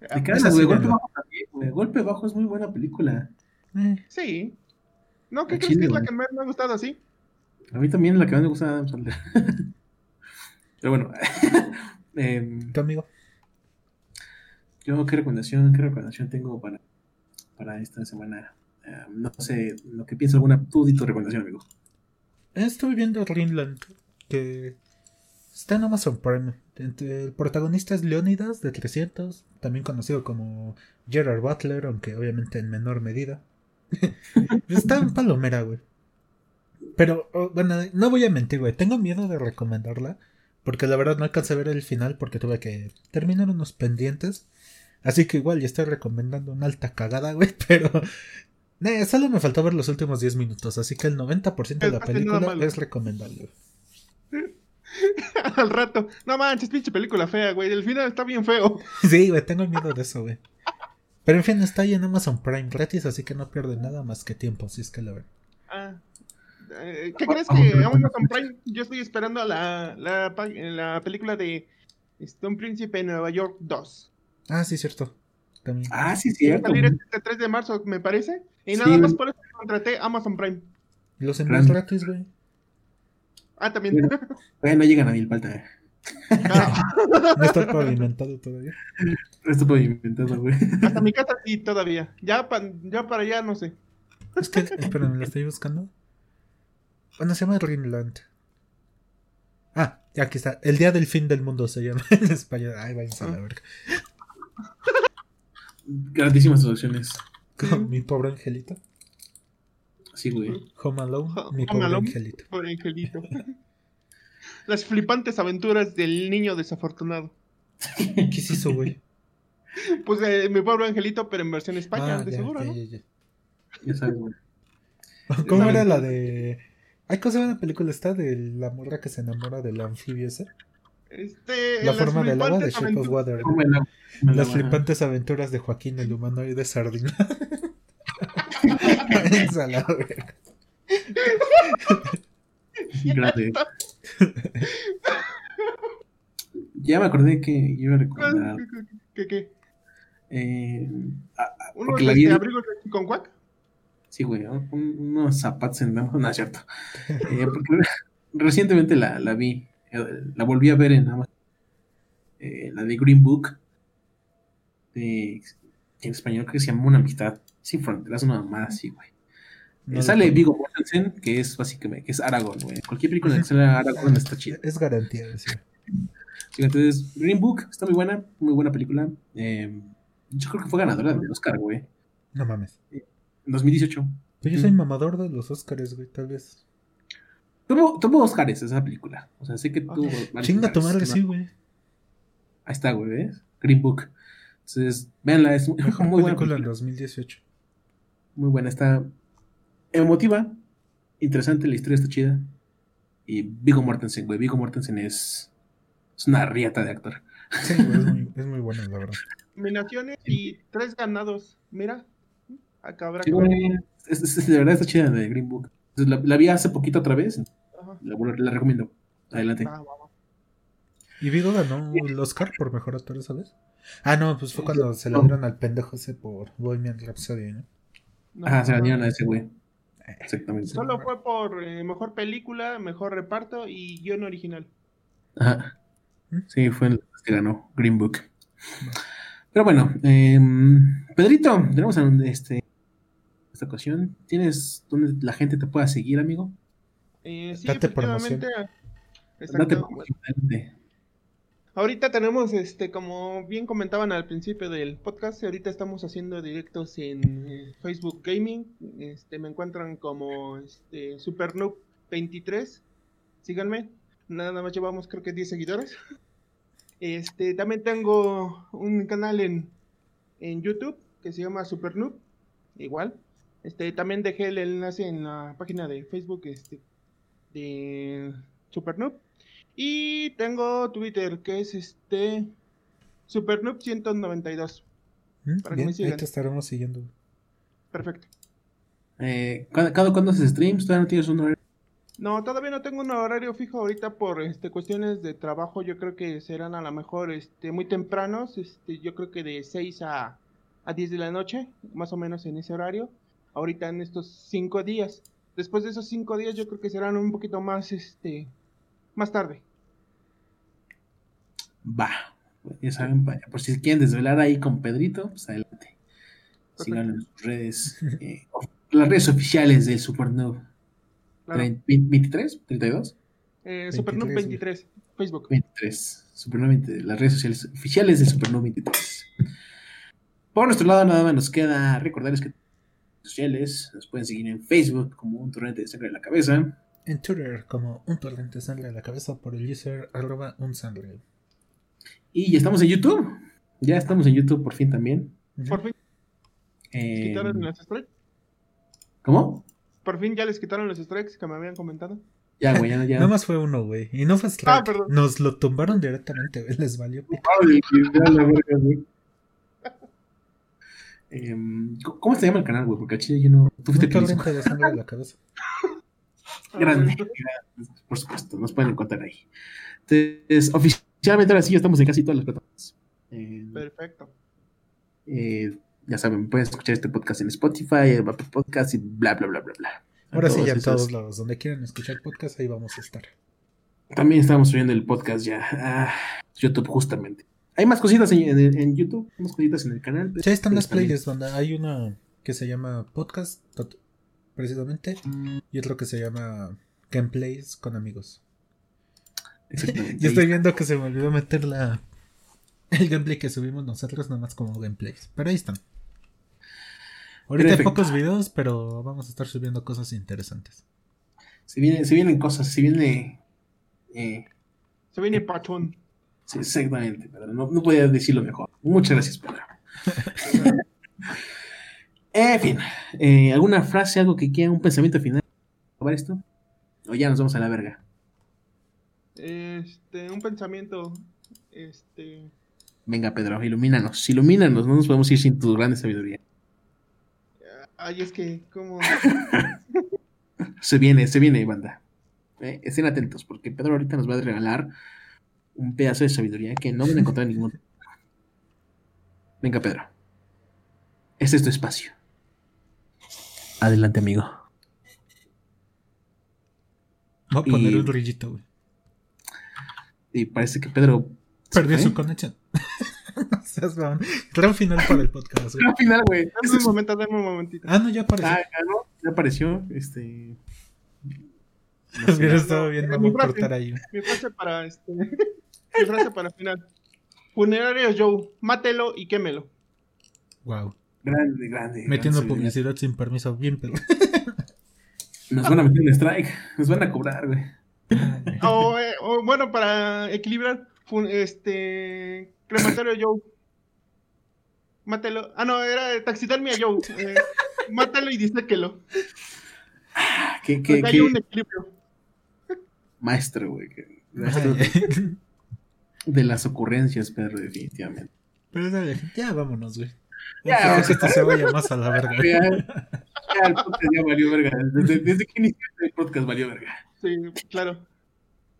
Me Ah, güey. güey. Golpe bajo también, güey. Golpe bajo es muy buena película. Eh, Sí. ¿No? ¿Qué crees que es la que más me ha gustado así? A mí también es la que más me gusta de Adam Sandler. <laughs> Pero bueno, <laughs> em, ¿Tu amigo? yo qué recomendación, qué recomendación tengo para, para esta semana. Eh, no sé lo que piensa alguna tú di tu recomendación, amigo. Estuve viendo Greenland, que está en Amazon Prime. El protagonista es Leonidas de 300, también conocido como Gerard Butler, aunque obviamente en menor medida. <laughs> está en Palomera, güey. Pero, oh, bueno, no voy a mentir, güey. Tengo miedo de recomendarla, porque la verdad no alcancé a ver el final porque tuve que terminar unos pendientes. Así que igual ya estoy recomendando una alta cagada, güey, <laughs> pero... eh, solo me faltó ver los últimos 10 minutos, así que el 90% de la película es recomendable. <laughs> Al rato. No manches, pinche película fea, güey. El final está bien feo. <laughs> Sí, güey, tengo miedo de eso, güey. Pero en fin, está ahí en Amazon Prime gratis, así que no pierde nada más que tiempo, si es que la ven. Ah. Eh, ¿Qué crees que Amazon Prime? Yo estoy esperando la, la, película de este, Un Príncipe en Nueva York 2. Ah, sí, cierto. También. Ah, sí, Va a cierto. salir este 3 de marzo, me parece. Y Sí, nada más por eso contraté Amazon Prime. Los envíos gratis, güey. Ah, también. Bueno, no llegan a mil falta. eh. <laughs> Ah, No está pavimentado todavía. Esto puedo inventarlo, güey. hasta mi casa sí, todavía. Ya, pa- ya para allá, no sé. Es que, espérame, lo estoy buscando. Bueno, se llama Greenland. Ah, ya aquí está. El día del fin del mundo se llama <laughs> en español. Ay, váyanse a la verga. Grandísimas traducciones. Como mi pobre angelito. Sí, güey. Home Alone, mi Home pobre Alone. angelito. Por angelito. <laughs> Las flipantes aventuras del niño desafortunado. <laughs> ¿Qué se hizo, güey? Pues eh, mi pobre angelito, pero en versión España, Ah, de ya, seguro, ya, ¿no? ya, sabes, güey. <laughs> ¿Cómo era la de.? Hay cosa de la película esta de la morra que se enamora del anfibio ese. Este, La forma del agua de Shape of Water. Las flipantes aventuras de Joaquín el humanoide sardina. A la verga. Ya me acordé que iba a recomendar. ¿Qué, qué? Eh, ah, ah, ¿Unos porque la vi. este, abrigos de con cuac? Sí, güey, un- unos zapatos en no, <laughs> no es cierto. Eh, porque <laughs> recientemente la, la vi, eh, la volví a ver en Amazon. Eh, la de Green Book. De, en español creo que se llama Una amistad sin fronteras, una mamá así, güey. No Eh, sale. Viggo Mortensen, que es básicamente, que es Aragorn, güey. Cualquier película que sale Aragorn está chida. Es garantía. Sí, entonces, Green Book está muy buena, muy buena película. Eh, yo creo que fue ganadora del Oscar, güey. No mames. En 2018. Pues yo soy mamador de los Oscars, güey, tal vez. Tuvo Oscars esa película. O sea, sé que tuvo. varios Chinga tu madre, sí, güey. Ahí está, güey, ¿ves? Green Book. Entonces, véanla, es muy, Mejor <laughs> muy buena. película en película, 2018. Muy buena, está emotiva, interesante, la historia está chida. Y Vigo Mortensen, güey. Vigo Mortensen es, es una riata de actor. Sí, güey, es muy, es muy buena, la verdad. Nominaciones y tres ganados. Mira, acá habrá Sí, que- güey, es- es- de verdad está chida de Green Book. Entonces, la, la vi hace poquito otra vez. Ajá. La, la recomiendo. Adelante. Va, va, va. ¿Y Vigo ganó el Oscar por mejor actor esa vez? Ah, no, pues fue cuando se le dieron al pendejo ese por Bohemian Rhapsody, ¿no? No, Ajá, se la no. dieron a ese güey. Exactamente. Solo fue por eh, mejor película, mejor reparto y guion original. Ajá. ¿Mm? Sí, fue el que ganó Green Book. Pero bueno, em, Pedrito, tenemos a donde este esta ocasión. ¿Tienes donde la gente te pueda seguir, amigo? Eh, sí, Date promoción. promoción. Ahorita tenemos, este, como bien comentaban al principio del podcast, ahorita estamos haciendo directos en eh, Facebook Gaming. Este, me encuentran como este, SuperNoob23. Síganme. Nada más llevamos creo que 10 seguidores. Este, también tengo un canal en, en YouTube que se llama SuperNoob. Igual. Este, también dejé el enlace en la página de Facebook este, de SuperNoob. Y tengo Twitter, que es este Supernoob192. ¿Mm? Para que me ahí sigan. te estaremos siguiendo. Perfecto. Eh, ¿cada, cada cuándo haces streams? ¿Todavía no tienes un horario? No, todavía no tengo un horario fijo ahorita por este cuestiones de trabajo. Yo creo que serán a lo mejor este muy tempranos, este yo creo que de 6 a, a 10 de la noche, más o menos en ese horario. Ahorita en estos 5 días. Después de esos 5 días yo creo que serán un poquito más este más tarde. Va. Ya saben, por si quieren desvelar ahí con Pedrito, pues adelante. Sigan en sus redes, eh, las redes oficiales del Supernoob. Claro. Trein- ¿23? ¿32? Eh, Supernoob 23, 23, Facebook. 23. Supernoob 23, las redes sociales oficiales del Supernoob 23. Por nuestro lado, nada más nos queda recordarles que sociales nos pueden seguir en Facebook como un torrente de sangre de la cabeza. En Twitter, como un torrente sangre a la cabeza por el user arroba un sangre. Y ya estamos en YouTube. Ya estamos en YouTube por fin también. Por fin Eh, quitaron los strikes. ¿Cómo? Por fin ya les quitaron los strikes que me habían comentado. Ya, güey, ya, ya. Nada más fue uno, güey. Y no fue strike. Ah, perdón. Nos lo tumbaron directamente, güey. Les valió. pi- Ay, ya la verga, güey. Em, ¿cómo- ¿Cómo se llama el canal, güey? Porque al chile yo no. Tú fuiste Un hizo. torrente de sangre a la cabeza. <laughs> Grande, grande, por supuesto, nos pueden encontrar ahí. Entonces, oficialmente ahora sí ya estamos en casi todas las plataformas. Eh, Perfecto. eh, ya saben, pueden escuchar este podcast en Spotify, en Apple Podcast y bla, bla, bla, bla, bla. Ahora sí, ya en todos lados. Donde quieran escuchar podcast, ahí vamos a estar. También estamos subiendo el podcast ya a YouTube, justamente. Hay más cositas en, en- en YouTube, más cositas en el canal. Ya están las también- playlists, donde hay una que se llama podcast, precisamente, y otro que se llama gameplays con amigos. Exactamente. <laughs> Yo estoy viendo que se me olvidó meter la el gameplay que subimos nosotros nada más como gameplays, pero ahí están. Ahorita hay pocos videos, pero vamos a estar subiendo cosas interesantes. Se vienen, se vienen cosas, se viene. eh, Se viene pachón. sí, exactamente, pero no, no podía decirlo mejor. Muchas gracias, Pedro. <laughs> en fin, eh, ¿alguna frase, algo que quiera, un pensamiento final? ¿Acabar esto? O ya nos vamos a la verga. Este, un pensamiento. Este. Venga, Pedro, ilumínanos, ilumínanos, no nos podemos ir sin tu grande sabiduría. Ay, es que, como. <laughs> Se viene, se viene, banda. Eh, estén atentos, porque Pedro ahorita nos va a regalar un pedazo de sabiduría que no van a encontrar en ningún. Venga, Pedro. Este es tu espacio. Adelante, amigo. Voy a poner Y- un brillito, güey. Y parece que Pedro. Perdió su conexión. <laughs> no seas mamón. Gran final para el podcast, güey. Al final, güey. Dame un momento, dame un momentito. Ah, no, ya apareció. Ah, ya, ¿no? Ya apareció. Este. no <laughs> sé. Hubiera estado bien, Mi vamos a frase. cortar ahí. Mi frase para este. <laughs> mi frase para final. Funerario Joe, mátelo y quémelo. Wow. Grande, grande. Metiendo grande publicidad sin permiso, bien, pero. <laughs> Nos van a meter un strike. Nos van a cobrar, güey. O, eh, o, bueno, para equilibrar, este. Crematorio Joe. Mátelo. Ah, no, era taxidermia Joe. Eh, mátelo y diséquelo. ¿Qué, qué, Porque hay qué un equilibrio. maestro, güey? que- maestro de las ocurrencias, Pedro, definitivamente. Pero dale, ya vámonos, güey. Ya, Ya, vamos que esto se vaya más a la verga. <laughs> Ya, ya el podcast ya valió verga. Desde, desde que inició el podcast valió verga. Sí, claro.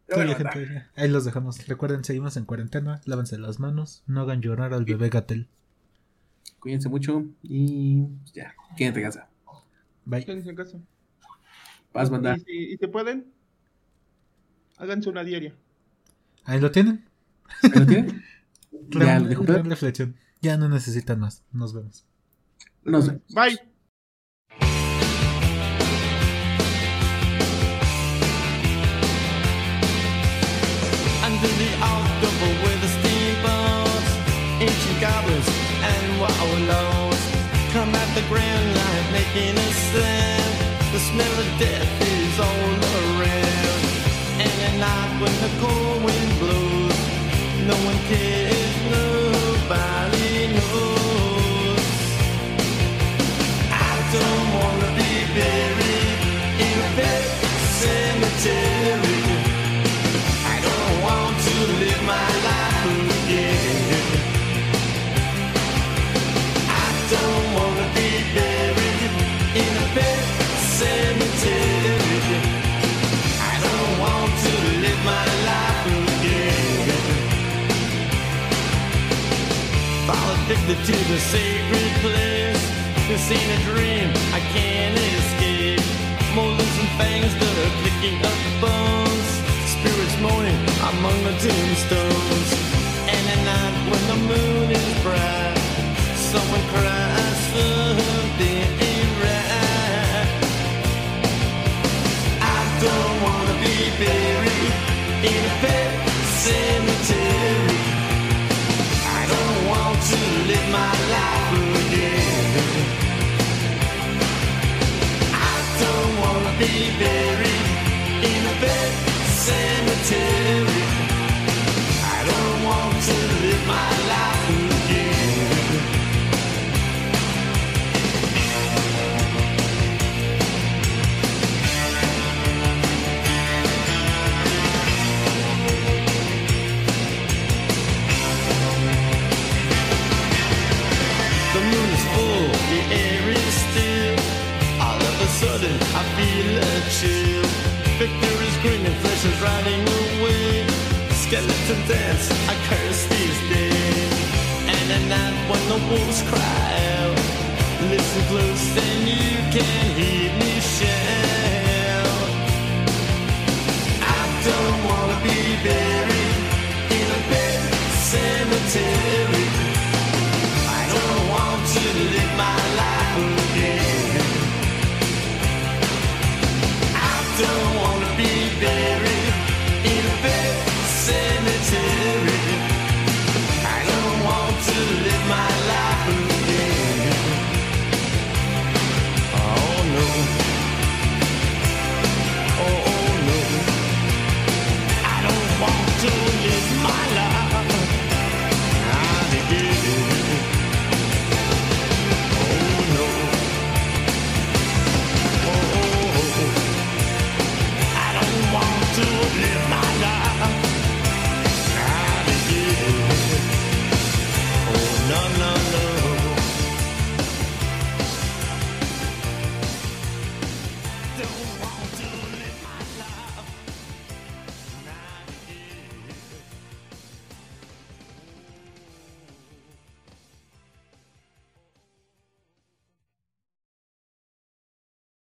Bueno, gente, ahí los dejamos. Recuerden, seguimos en cuarentena. Lávense las manos. No hagan llorar al bebé Gatel. Cuídense mucho y pues, ya, quédense en casa. Bye. Quédense en casa. Paz, banda. Y si, y si pueden, háganse una diaria. Ahí lo tienen. ¿Ya lo tienen? <laughs> Pedro. reflexión. Ya no necesitan más. Nos vemos. Nos vemos. Bye. Under the October with the steamboats, ancient goblins and wallows come at the grand line making a sound. The smell of death is all around. And at night when the cold wind blows, no one cares, I don't want to live my life again. I don't want to be buried in a pet cemetery. I don't want to live my life again. Addicted to the sacred place. This ain't a dream, I can't escape. Fangs that are picking up bones. Spirits moaning among the tombstones. And at night when the moon is bright, someone cries something ain't right. I don't wanna be buried in a pet cemetery. I don't want to live my life again. Be buried in a pet cemetery. that's a curse these days. And at night when the wolves cry out, listen close and you can hear me shout. I don't wanna be buried in a big cemetery. I don't want to live my life again.